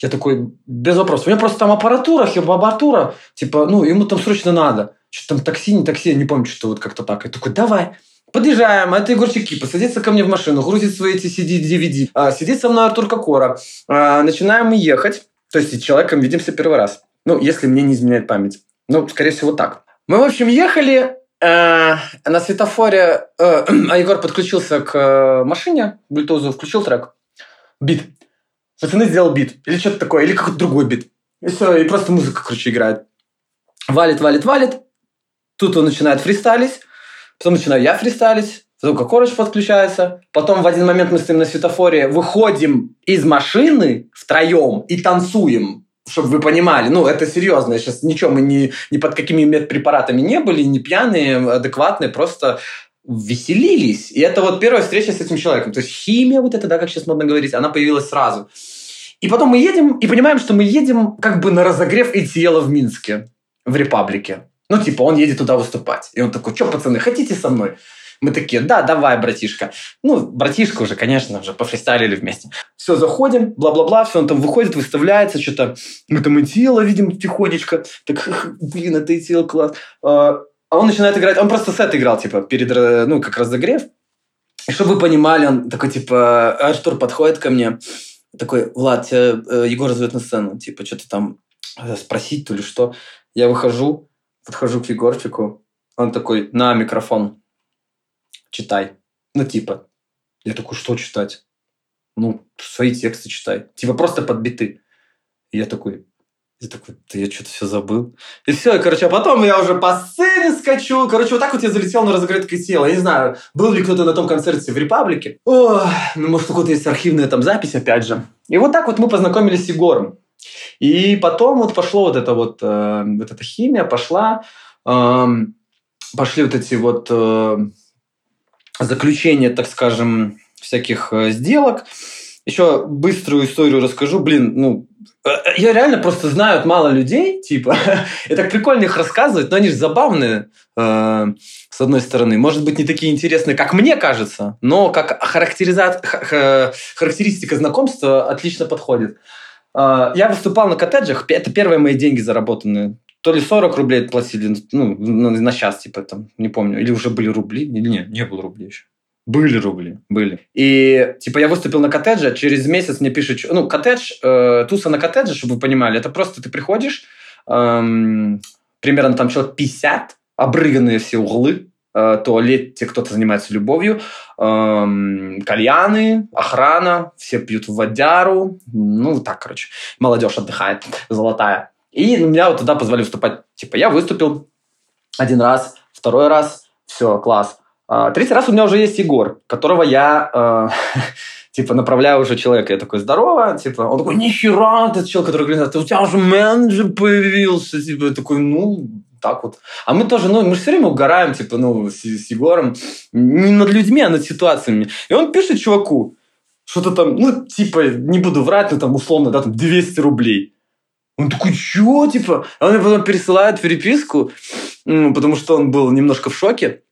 Я такой, без вопросов. У меня просто там аппаратура, аппаратура, типа, ну, ему там срочно надо. Что там такси, не такси, я не помню, что вот как-то так. Я такой, давай. Подъезжаем, это Егорчик Кипа, садится ко мне в машину, грузит свои эти CD, DVD. А, сидит со мной Артур Кокора. А, начинаем ехать. То есть с человеком видимся первый раз. Ну, если мне не изменяет память. Ну, скорее всего, так. Мы, в общем, ехали э, на светофоре. Э, а Егор подключился к э, машине, Bluetooth, включил трек. Бит. Пацаны сделал бит. Или что-то такое, или какой-то другой бит. И все, и просто музыка, короче, играет. Валит, валит, валит. Тут он начинает фристайлить. Потом начинаю я фристайлить, потом Кокорыч подключается. Потом в один момент мы стоим на светофоре, выходим из машины втроем и танцуем чтобы вы понимали, ну, это серьезно, сейчас ничего, мы не, ни под какими медпрепаратами не были, не пьяные, адекватные, просто веселились. И это вот первая встреча с этим человеком. То есть химия вот это, да, как сейчас модно говорить, она появилась сразу. И потом мы едем и понимаем, что мы едем как бы на разогрев и тело в Минске, в Репаблике. Ну, типа, он едет туда выступать. И он такой, что, пацаны, хотите со мной? Мы такие, да, давай, братишка. Ну, братишка уже, конечно, уже пофристайлили вместе. Все, заходим, бла-бла-бла, все, он там выходит, выставляется, что-то. Мы там и тело видим тихонечко. Так, блин, это и тело класс. А, а он начинает играть, он просто сет играл, типа, перед, ну, как разогрев. И чтобы вы понимали, он такой, типа, Артур подходит ко мне, такой, Влад, тебя э, Егор зовет на сцену, типа, что-то там э, спросить, то ли что. Я выхожу, подхожу к Егорчику, он такой, на микрофон, читай. Ну, типа. Я такой, что читать? Ну, свои тексты читай. Типа просто под биты. И я такой, я такой, да я что-то все забыл. И все, и, короче, а потом я уже по сцене скачу. Короче, вот так вот я залетел на разогретое тело. Я не знаю, был ли кто-то на том концерте в Репаблике. Ох, ну, может, у кого-то есть архивная там запись, опять же. И вот так вот мы познакомились с Егором. И потом вот пошло вот это вот, э, вот эта химия пошла, э, пошли вот эти вот э, заключения, так скажем, всяких э, сделок. Еще быструю историю расскажу. Блин, ну, э, я реально просто знаю мало людей, типа, и так прикольно их рассказывать, но они же забавные, э, с одной стороны. Может быть, не такие интересные, как мне кажется, но как характериза... характеристика знакомства отлично подходит. А, я выступал на коттеджах, это первые мои деньги заработанные. То ли 40 рублей платили, ну, на час, типа, там, не помню. Или уже были рубли. Или нет, не было рублей еще. Были рубли, были. И, типа, я выступил на коттедже, через месяц мне пишут... Ну, коттедж, э, туса на коттедже, чтобы вы понимали, это просто ты приходишь, эм, примерно там человек 50, обрыганные все углы, э, туалет, те, кто-то занимается любовью, эм, кальяны, охрана, все пьют водяру, ну, так, короче, молодежь отдыхает, золотая. И меня вот туда позвали выступать. Типа, я выступил один раз, второй раз, все, класс. А, третий раз у меня уже есть Егор, которого я э, типа, направляю уже человека. Я такой, здорово, типа, он такой, нихера, этот человек, который говорит, у тебя уже менеджер появился, типа, я такой, ну, так вот. А мы тоже, ну, мы же все время угораем, типа, ну, с, с Егором, не над людьми, а над ситуациями. И он пишет чуваку, что-то там, ну, типа, не буду врать, но там, условно, да, там 200 рублей. Он такой, чё, типа? А он мне потом пересылает переписку, потому что он был немножко в шоке.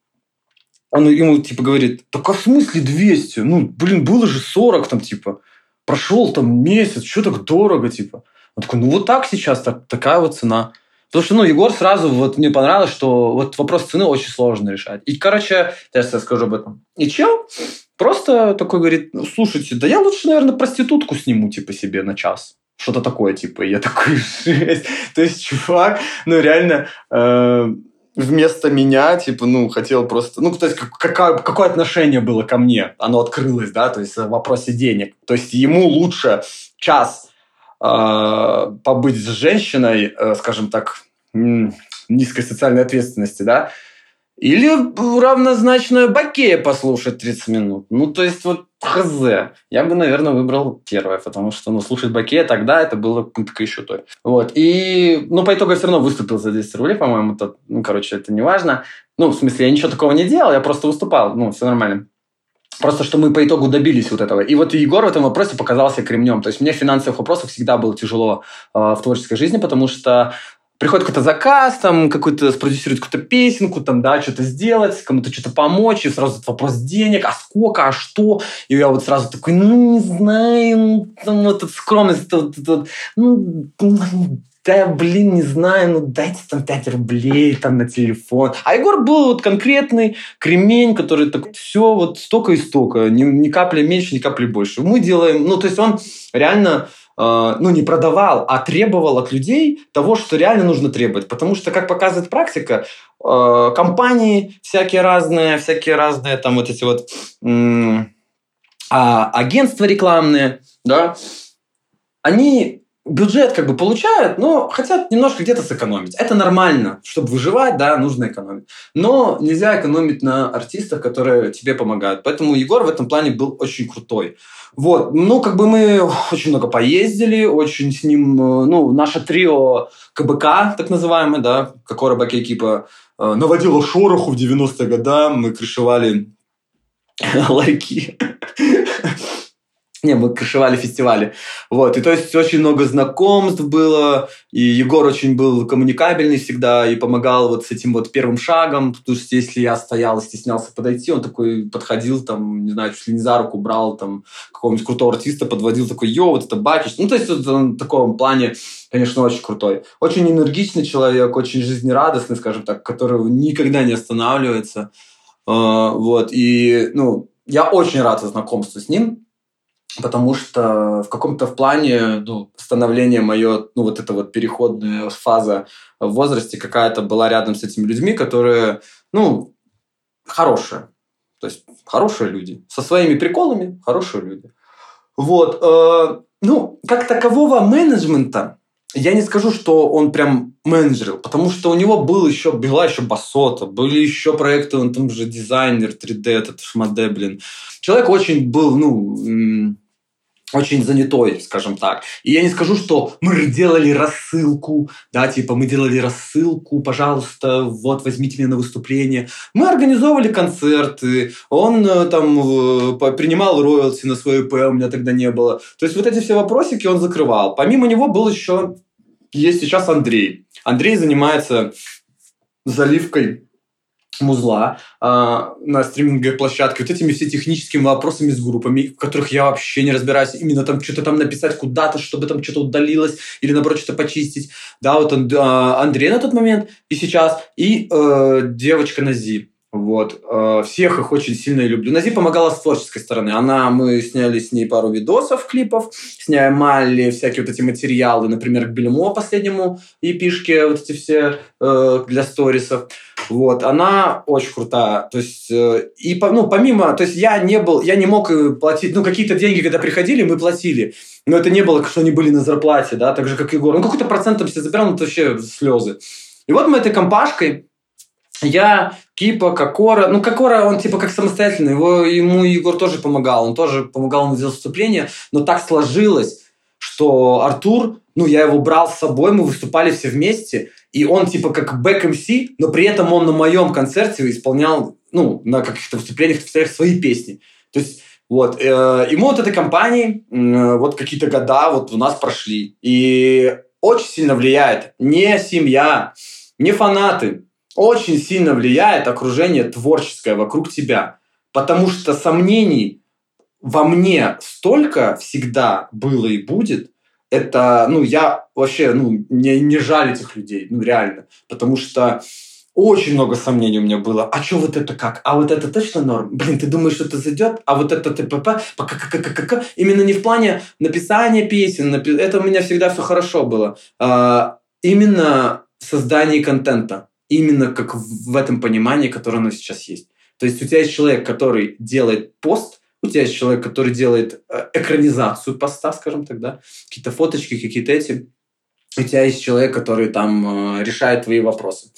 Он ему, типа, говорит, так а в смысле 200? Ну, блин, было же 40 там, типа. Прошел там месяц, что так дорого, типа. Он такой, ну, вот так сейчас, так, такая вот цена. Потому что, ну, Егор сразу, вот мне понравилось, что вот вопрос цены очень сложно решать. И, короче, сейчас я скажу об этом. И чел просто такой говорит, ну, слушайте, да я лучше, наверное, проститутку сниму, типа, себе на час что-то такое, типа, я такой, жесть. То есть, чувак, ну, реально, э, вместо меня, типа, ну, хотел просто... Ну, то есть, какое, какое отношение было ко мне? Оно открылось, да, то есть, в вопросе денег. То есть, ему лучше час э, побыть с женщиной, э, скажем так, низкой социальной ответственности, да, или равнозначную бакея послушать 30 минут. Ну, то есть, вот хз. Я бы, наверное, выбрал первое, потому что, ну, слушать бакея тогда это было пытка еще той. Вот. И, ну, по итогу я все равно выступил за 200 рублей, по-моему. Это, ну, короче, это не важно. Ну, в смысле, я ничего такого не делал, я просто выступал. Ну, все нормально. Просто что мы по итогу добились вот этого. И вот Егор в этом вопросе показался кремнем. То есть мне в финансовых вопросах всегда было тяжело э, в творческой жизни, потому что приходит какой-то заказ, там, какой-то спродюсировать какую-то песенку, там, да, что-то сделать, кому-то что-то помочь, и сразу этот вопрос денег, а сколько, а что? И я вот сразу такой, ну, не знаю, ну, там, вот эта скромность, вот, вот, ну, да, блин, не знаю, ну дайте там 5 рублей там на телефон. А Егор был вот конкретный кремень, который так все вот столько и столько, ни, ни капли меньше, ни капли больше. Мы делаем, ну то есть он реально ну, не продавал, а требовал от людей того, что реально нужно требовать. Потому что, как показывает практика, э, компании всякие разные, всякие разные, там вот эти вот а, агентства рекламные, да, они бюджет как бы получают, но хотят немножко где-то сэкономить. Это нормально. Чтобы выживать, да, нужно экономить. Но нельзя экономить на артистах, которые тебе помогают. Поэтому Егор в этом плане был очень крутой. Вот, ну, как бы мы очень много поездили, очень с ним, э, ну, наше трио КБК, так называемое, да, Кокора Баке Экипа, э, наводило шороху в 90-е годы, мы крышевали ларьки. Не, мы крышевали фестивали. Вот, и то есть очень много знакомств было, и Егор очень был коммуникабельный всегда и помогал вот с этим вот первым шагом, потому что если я стоял и стеснялся подойти, он такой подходил там, не знаю, чуть ли не за руку брал там какого-нибудь крутого артиста, подводил такой, йо, вот это Бакич. Ну, то есть вот он в таком плане, конечно, очень крутой. Очень энергичный человек, очень жизнерадостный, скажем так, который никогда не останавливается. Uh, вот, и, ну, я очень рад знакомству с ним, потому что в каком-то плане ну, становление мое, ну вот эта вот переходная фаза в возрасте какая-то была рядом с этими людьми, которые, ну, хорошие. То есть хорошие люди. Со своими приколами хорошие люди. Вот. Э, ну, как такового менеджмента я не скажу, что он прям менеджерил, потому что у него был еще, была еще басота, были еще проекты, он там же дизайнер 3D, этот шмаде, блин. Человек очень был, ну, очень занятой, скажем так. И я не скажу, что мы делали рассылку, да, типа мы делали рассылку, пожалуйста, вот возьмите меня на выступление. Мы организовывали концерты, он э, там принимал роялти на свой ИП, у меня тогда не было. То есть вот эти все вопросики он закрывал. Помимо него был еще, есть сейчас Андрей. Андрей занимается заливкой музла э, на стриминговой площадке, вот этими все техническими вопросами с группами, в которых я вообще не разбираюсь, именно там что-то там написать куда-то, чтобы там что-то удалилось или наоборот что-то почистить. Да, вот он, э, Андрей на тот момент и сейчас, и э, девочка Нази. Вот. Э, всех их очень сильно люблю. Нази помогала с творческой стороны. Она, мы сняли с ней пару видосов, клипов, сняли всякие вот эти материалы, например, к Бельмо последнему епишке, вот эти все э, для сторисов. Вот, она очень крутая. То есть, э, и ну, помимо, то есть я не был, я не мог платить, ну, какие-то деньги, когда приходили, мы платили. Но это не было, что они были на зарплате, да, так же, как Егор. Ну, какой-то процент там все забирал, ну, это вообще слезы. И вот мы этой компашкой я, Кипа, Кокора. Ну, Кокора, он типа как самостоятельный. Его, ему Егор тоже помогал. Он тоже помогал ему сделать выступление. Но так сложилось, что Артур, ну, я его брал с собой, мы выступали все вместе. И он типа как бэк- MC, но при этом он на моем концерте исполнял, ну, на каких-то выступлениях, свои песни. То есть вот. Э, и мы вот этой компании э, вот какие-то года вот у нас прошли. И очень сильно влияет не семья, не фанаты, очень сильно влияет окружение творческое вокруг тебя. Потому что сомнений во мне столько всегда было и будет. Это, ну, я вообще, ну, не, не жаль этих людей, ну, реально. Потому что очень много сомнений у меня было. А что вот это как? А вот это точно норм? Блин, ты думаешь, что это зайдет? А вот это ТПП? Именно не в плане написания песен. Это у меня всегда все хорошо было. А, именно создание контента именно как в этом понимании, которое оно сейчас есть. То есть у тебя есть человек, который делает пост, у тебя есть человек, который делает э, экранизацию поста, скажем так, да, какие-то фоточки, какие-то эти. У тебя есть человек, который там э, решает твои вопросы.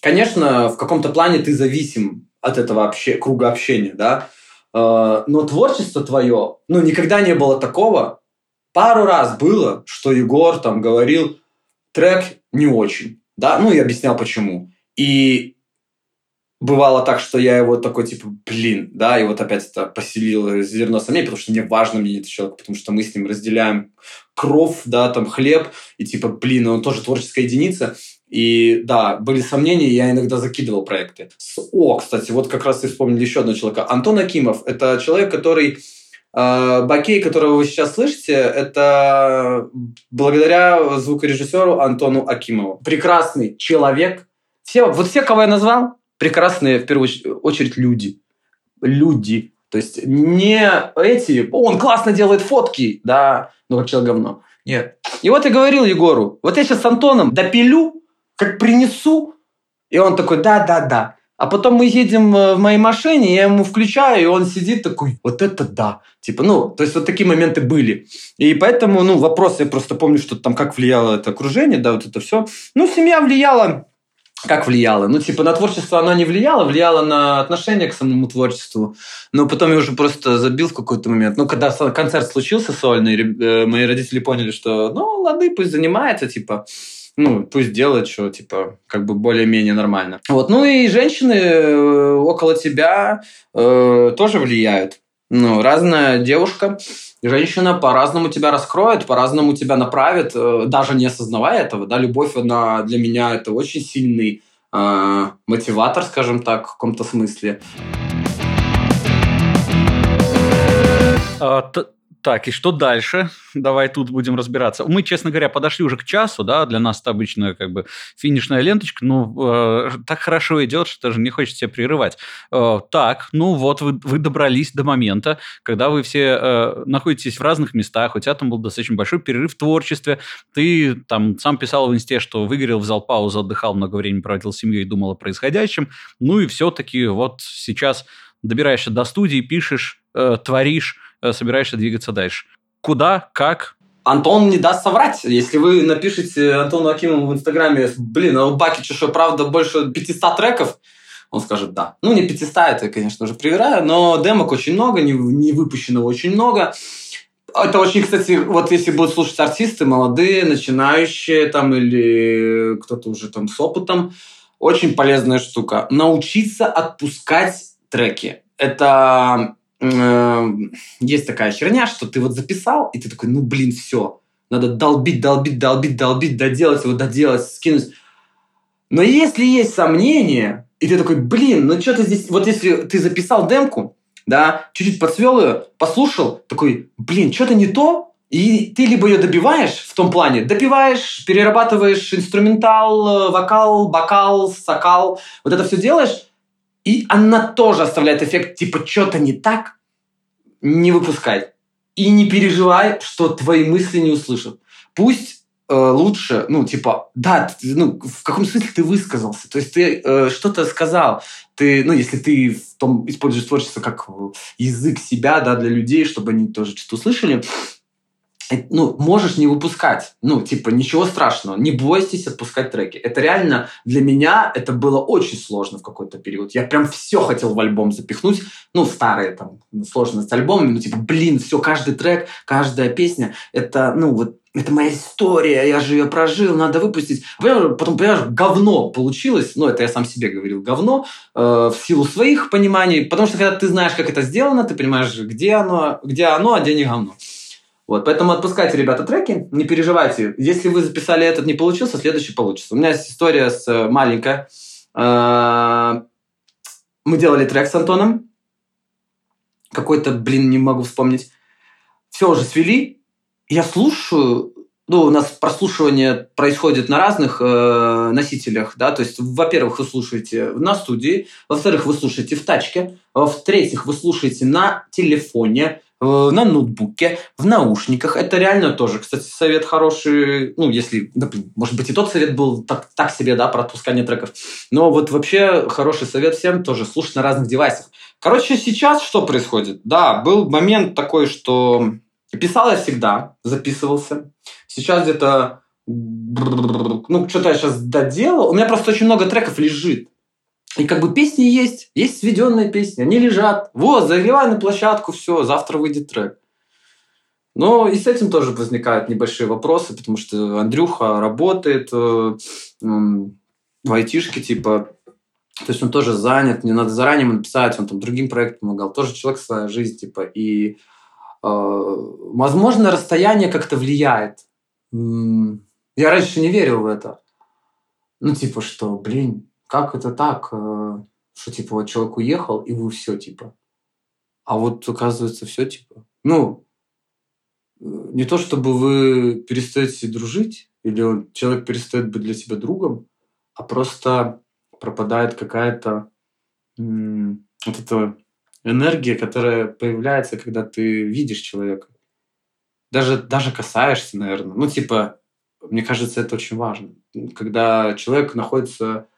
Конечно, в каком-то плане ты зависим от этого обще- круга общения, да, э, но творчество твое, ну, никогда не было такого. Пару раз было, что Егор там говорил, трек не очень, да, ну, и объяснял почему. И бывало так, что я его такой, типа, блин, да, и вот опять это поселило зерно сомнений, потому что мне важно мне этот человек, потому что мы с ним разделяем кров, да, там, хлеб, и типа, блин, он тоже творческая единица, и да, были сомнения, я иногда закидывал проекты. О, кстати, вот как раз и вспомнили еще одного человека. Антон Акимов. Это человек, который э, Бакей, которого вы сейчас слышите, это благодаря звукорежиссеру Антону Акимову. Прекрасный человек, все, вот все, кого я назвал, прекрасные, в первую очередь, люди. Люди. То есть не эти, он классно делает фотки, да, ну как человек говно. Нет. И вот я говорил Егору, вот я сейчас с Антоном допилю, как принесу, и он такой, да-да-да. А потом мы едем э, в моей машине, я ему включаю, и он сидит такой, вот это да. Типа, ну, то есть вот такие моменты были. И поэтому, ну, вопрос, я просто помню, что там как влияло это окружение, да, вот это все. Ну, семья влияла, как влияла? Ну, типа, на творчество она не влияла, влияла на отношение к самому творчеству. Но потом я уже просто забил в какой-то момент. Ну, когда концерт случился сольный, э, мои родители поняли, что, ну, лады, пусть занимается, типа, ну, пусть делает, что, типа, как бы более-менее нормально. Вот, ну и женщины э, около тебя э, тоже влияют. Ну, разная девушка, женщина по-разному тебя раскроет, по-разному тебя направит, э, даже не осознавая этого. Да, любовь, она для меня это очень сильный э, мотиватор, скажем так, в каком-то смысле. А, так, и что дальше? Давай тут будем разбираться. Мы, честно говоря, подошли уже к часу, да, для нас это обычно как бы финишная ленточка, но э, так хорошо идет, что даже не хочется себя прерывать. Э, так, ну вот вы, вы добрались до момента, когда вы все э, находитесь в разных местах, у тебя там был достаточно большой перерыв в творчестве, ты там сам писал в инсте, что выгорел, взял паузу, отдыхал, много времени проводил с семьей и думал о происходящем, ну и все-таки вот сейчас добираешься до студии, пишешь, э, творишь, собираешься двигаться дальше. Куда, как, Антон не даст соврать. Если вы напишите Антону Акимову в Инстаграме, блин, а у Бакича что, правда, больше 500 треков? Он скажет да. Ну, не 500, это, конечно, уже привираю, но демок очень много, не, не выпущенного очень много. Это очень, кстати, вот если будут слушать артисты, молодые, начинающие там или кто-то уже там с опытом, очень полезная штука. Научиться отпускать треки. Это Эм, есть такая херня, что ты вот записал, и ты такой, ну, блин, все. Надо долбить, долбить, долбить, долбить, доделать его, доделать, скинуть. Но если есть сомнения, и ты такой, блин, ну что ты здесь... Вот если ты записал демку, да, чуть-чуть подсвел ее, послушал, такой, блин, что-то не то, и ты либо ее добиваешь в том плане, добиваешь, перерабатываешь инструментал, э, вокал, бокал, сокал, вот это все делаешь, и она тоже оставляет эффект, типа, что-то не так, не выпускай. И не переживай, что твои мысли не услышат. Пусть э, лучше, ну, типа, да, ты, ну, в каком смысле ты высказался? То есть ты э, что-то сказал. Ты, ну, если ты в том используешь творчество как язык себя, да, для людей, чтобы они тоже что-то услышали, ну, можешь не выпускать. Ну, типа, ничего страшного. Не бойтесь отпускать треки. Это реально для меня это было очень сложно в какой-то период. Я прям все хотел в альбом запихнуть. Ну, старые там сложность с альбомами. Ну, типа, блин, все, каждый трек, каждая песня, это, ну, вот это моя история, я же ее прожил, надо выпустить. Потом, понимаешь, говно получилось, ну, это я сам себе говорил, говно, э, в силу своих пониманий, потому что когда ты знаешь, как это сделано, ты понимаешь, где оно, где оно, а где не говно. Вот, поэтому отпускайте, ребята, треки, не переживайте. Если вы записали этот, не получился, следующий получится. У меня есть история с э, маленькая. Э, мы делали трек с Антоном. Какой-то, блин, не могу вспомнить. Все уже свели. Я слушаю, ну, у нас прослушивание происходит на разных э, носителях, да, то есть, во-первых, вы слушаете на студии, во-вторых, вы слушаете в тачке, в-третьих, вы слушаете на телефоне, на ноутбуке, в наушниках. Это реально тоже, кстати, совет хороший. Ну, если, может быть, и тот совет был так, так себе, да, про отпускание треков. Но вот вообще хороший совет всем тоже слушать на разных девайсах. Короче, сейчас что происходит? Да, был момент такой, что писал я всегда, записывался. Сейчас где-то ну, что-то я сейчас доделал. У меня просто очень много треков лежит. И как бы песни есть, есть сведенные песни, они лежат. Вот, заливай на площадку, все, завтра выйдет трек. Но и с этим тоже возникают небольшие вопросы, потому что Андрюха работает э, в айтишке, типа, то есть он тоже занят, не надо заранее ему написать, он там другим проектам помогал. Тоже человек своя жизнь, типа, и э, возможно, расстояние как-то влияет. Я раньше не верил в это. Ну, типа, что, блин, как это так, э, что типа вот человек уехал, и вы все типа. А вот оказывается все типа. Ну, э, не то чтобы вы перестаете дружить, или человек перестает быть для тебя другом, а просто пропадает какая-то вот эта энергия, которая появляется, когда ты видишь человека. Даже, даже касаешься, наверное. Ну, типа, мне кажется, это очень важно. Когда человек находится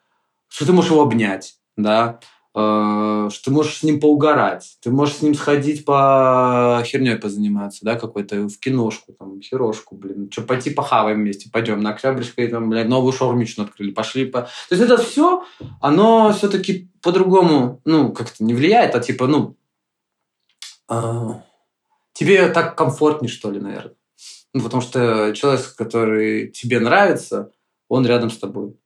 что ты можешь его обнять, да, э, что ты можешь с ним поугарать, ты можешь с ним сходить по херней позаниматься, да, какой-то в киношку, там, херошку, блин, что, пойти похаваем вместе, пойдем на Октябрьской, там, блядь, новую шаурмичную открыли, пошли по... То есть это все, оно все-таки по-другому, ну, как-то не влияет, а типа, ну, э, тебе так комфортнее, что ли, наверное. Ну, потому что человек, который тебе нравится, он рядом с тобой.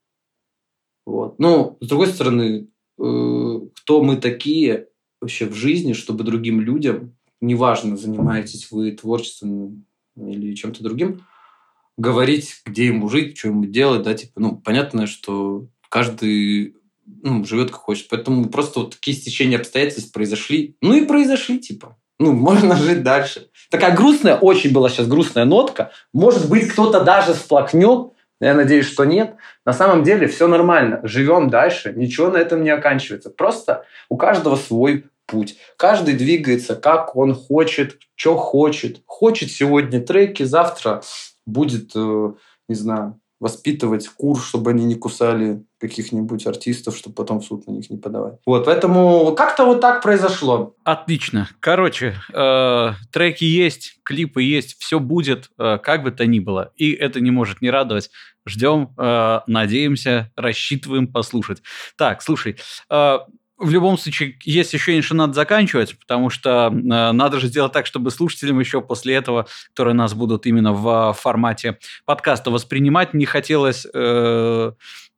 Вот. Но, с другой стороны, э, кто мы такие вообще в жизни, чтобы другим людям, неважно, занимаетесь вы творчеством или чем-то другим, говорить, где ему жить, что ему делать, да, типа, ну, понятно, что каждый ну, живет как хочет. Поэтому просто вот такие стечения обстоятельств произошли. Ну и произошли, типа. Ну, можно жить дальше. Такая грустная, очень была сейчас грустная нотка. Может быть, кто-то даже сплакнет, я надеюсь, что нет. На самом деле все нормально. Живем дальше. Ничего на этом не оканчивается. Просто у каждого свой путь. Каждый двигается, как он хочет, что хочет. Хочет сегодня треки, завтра будет, э, не знаю, воспитывать курс, чтобы они не кусали каких-нибудь артистов, чтобы потом в суд на них не подавать. Вот, поэтому как-то вот так произошло. Отлично. Короче, э, треки есть, клипы есть, все будет, э, как бы то ни было. И это не может не радовать. Ждем, э, надеемся, рассчитываем послушать. Так, слушай, э, в любом случае, есть ощущение, что надо заканчивать, потому что э, надо же сделать так, чтобы слушателям еще после этого, которые нас будут именно в формате подкаста воспринимать, не хотелось э,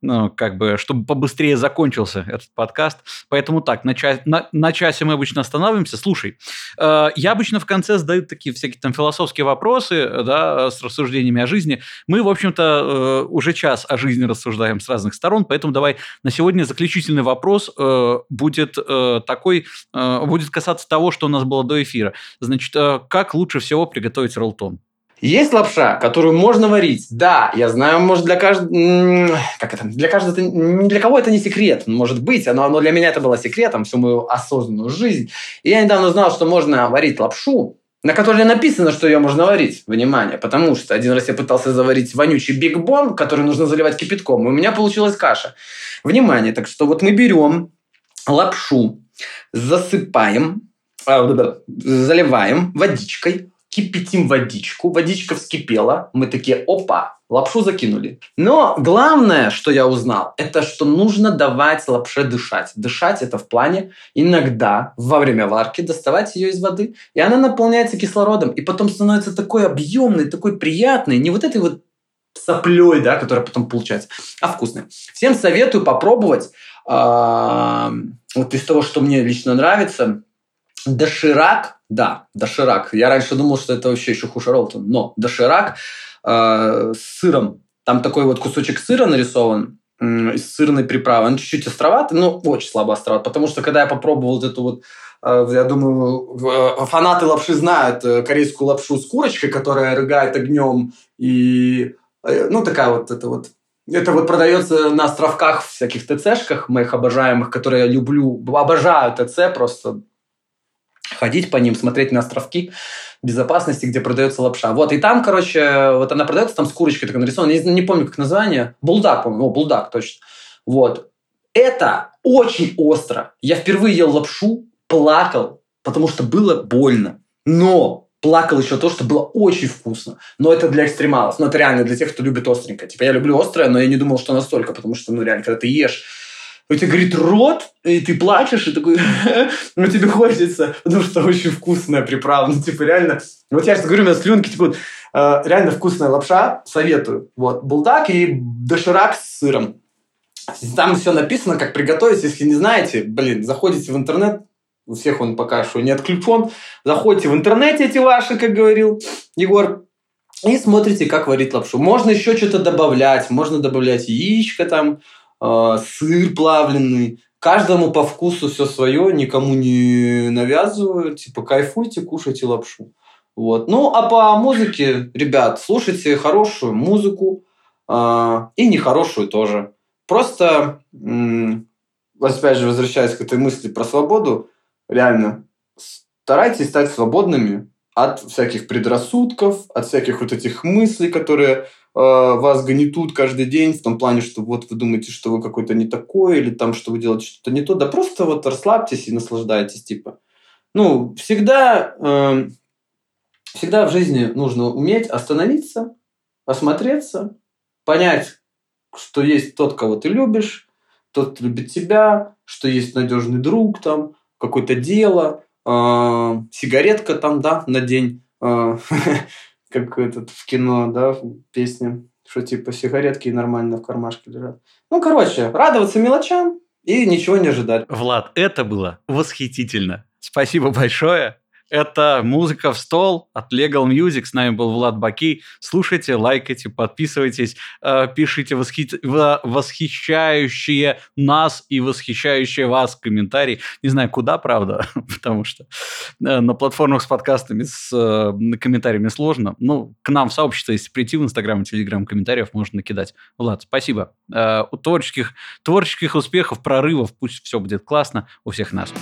ну, как бы, чтобы побыстрее закончился этот подкаст. Поэтому так, на, ча- на, на часе мы обычно останавливаемся. Слушай, э, я обычно в конце задаю такие всякие там философские вопросы, да, с рассуждениями о жизни. Мы, в общем-то, э, уже час о жизни рассуждаем с разных сторон, поэтому давай на сегодня заключительный вопрос э, будет э, такой, э, будет касаться того, что у нас было до эфира. Значит, э, как лучше всего приготовить роллтон? Есть лапша, которую можно варить. Да, я знаю, может, для каждого... Как это? Для каждого... Для кого это не секрет, может быть. Но, но для меня это было секретом всю мою осознанную жизнь. И я недавно узнал, что можно варить лапшу, на которой написано, что ее можно варить. Внимание, потому что один раз я пытался заварить вонючий бигбон, который нужно заливать кипятком, и у меня получилась каша. Внимание, так что вот мы берем лапшу, засыпаем, а, заливаем водичкой, кипятим водичку, водичка вскипела, мы такие, опа, лапшу закинули. Но главное, что я узнал, это что нужно давать лапше дышать. Дышать это в плане иногда во время варки доставать ее из воды, и она наполняется кислородом, и потом становится такой объемный, такой приятный, не вот этой вот соплей, да, которая потом получается, а вкусной. Всем советую попробовать. А, вот из того, что мне лично нравится, доширак, да, доширак. Я раньше думал, что это вообще еще хуже Ролтон, но доширак э, с сыром. Там такой вот кусочек сыра нарисован э, из сырной приправы. Он чуть-чуть островатый, но очень слабо островат, потому что когда я попробовал вот эту вот э, я думаю, э, фанаты лапши знают э, корейскую лапшу с курочкой, которая рыгает огнем. И, ну, такая вот это вот это вот продается на островках всяких ТЦшках моих обожаемых, которые я люблю. Обожаю ТЦ просто ходить по ним, смотреть на островки безопасности, где продается лапша. Вот, и там, короче, вот она продается, там с курочкой такой нарисована, не, не помню, как название, булдак, по-моему, о, булдак, точно. Вот. Это очень остро. Я впервые ел лапшу, плакал, потому что было больно. Но плакал еще то, что было очень вкусно. Но это для экстремалов. Но это реально для тех, кто любит остренькое. Типа я люблю острое, но я не думал, что настолько, потому что, ну, реально, когда ты ешь у тебя горит рот, и ты плачешь, и такой, ну, тебе хочется, потому что очень вкусная приправа, ну, типа, реально, вот я сейчас говорю, у меня слюнки типа, э, реально вкусная лапша, советую, вот, булдак и доширак с сыром. Там все написано, как приготовить, если не знаете, блин, заходите в интернет, у всех он пока что не отключен, заходите в интернете эти ваши, как говорил Егор, и смотрите, как варить лапшу. Можно еще что-то добавлять, можно добавлять яичко там, э, сыр плавленый. Каждому по вкусу все свое, никому не навязываю. Типа кайфуйте, кушайте лапшу. Вот. Ну, а по музыке, ребят, слушайте хорошую музыку э, и нехорошую тоже. Просто, м- опять же, возвращаясь к этой мысли про свободу, реально, старайтесь стать свободными от всяких предрассудков, от всяких вот этих мыслей, которые Э, вас гнетут каждый день в том плане, что вот вы думаете, что вы какой-то не такой, или там, что вы делаете что-то не то. Да просто вот расслабьтесь и наслаждайтесь, типа. Ну, всегда, э, всегда в жизни нужно уметь остановиться, осмотреться, понять, что есть тот, кого ты любишь, тот, любит тебя, что есть надежный друг там, какое-то дело, э, сигаретка там, да, на день. Э, как этот в кино, да, в песне, что типа сигаретки нормально в кармашке лежат. Ну, короче, радоваться мелочам и ничего не ожидать. Влад, это было восхитительно. Спасибо большое. Это «Музыка в стол» от Legal Music. С нами был Влад Баки. Слушайте, лайкайте, подписывайтесь, э, пишите восхи... восхищающие нас и восхищающие вас комментарии. Не знаю, куда, правда, потому что э, на платформах с подкастами с э, комментариями сложно. Ну, к нам в сообщество, если прийти в Инстаграм и Телеграм, комментариев можно накидать. Влад, спасибо. У творческих, творческих успехов, прорывов, пусть все будет классно у всех нас.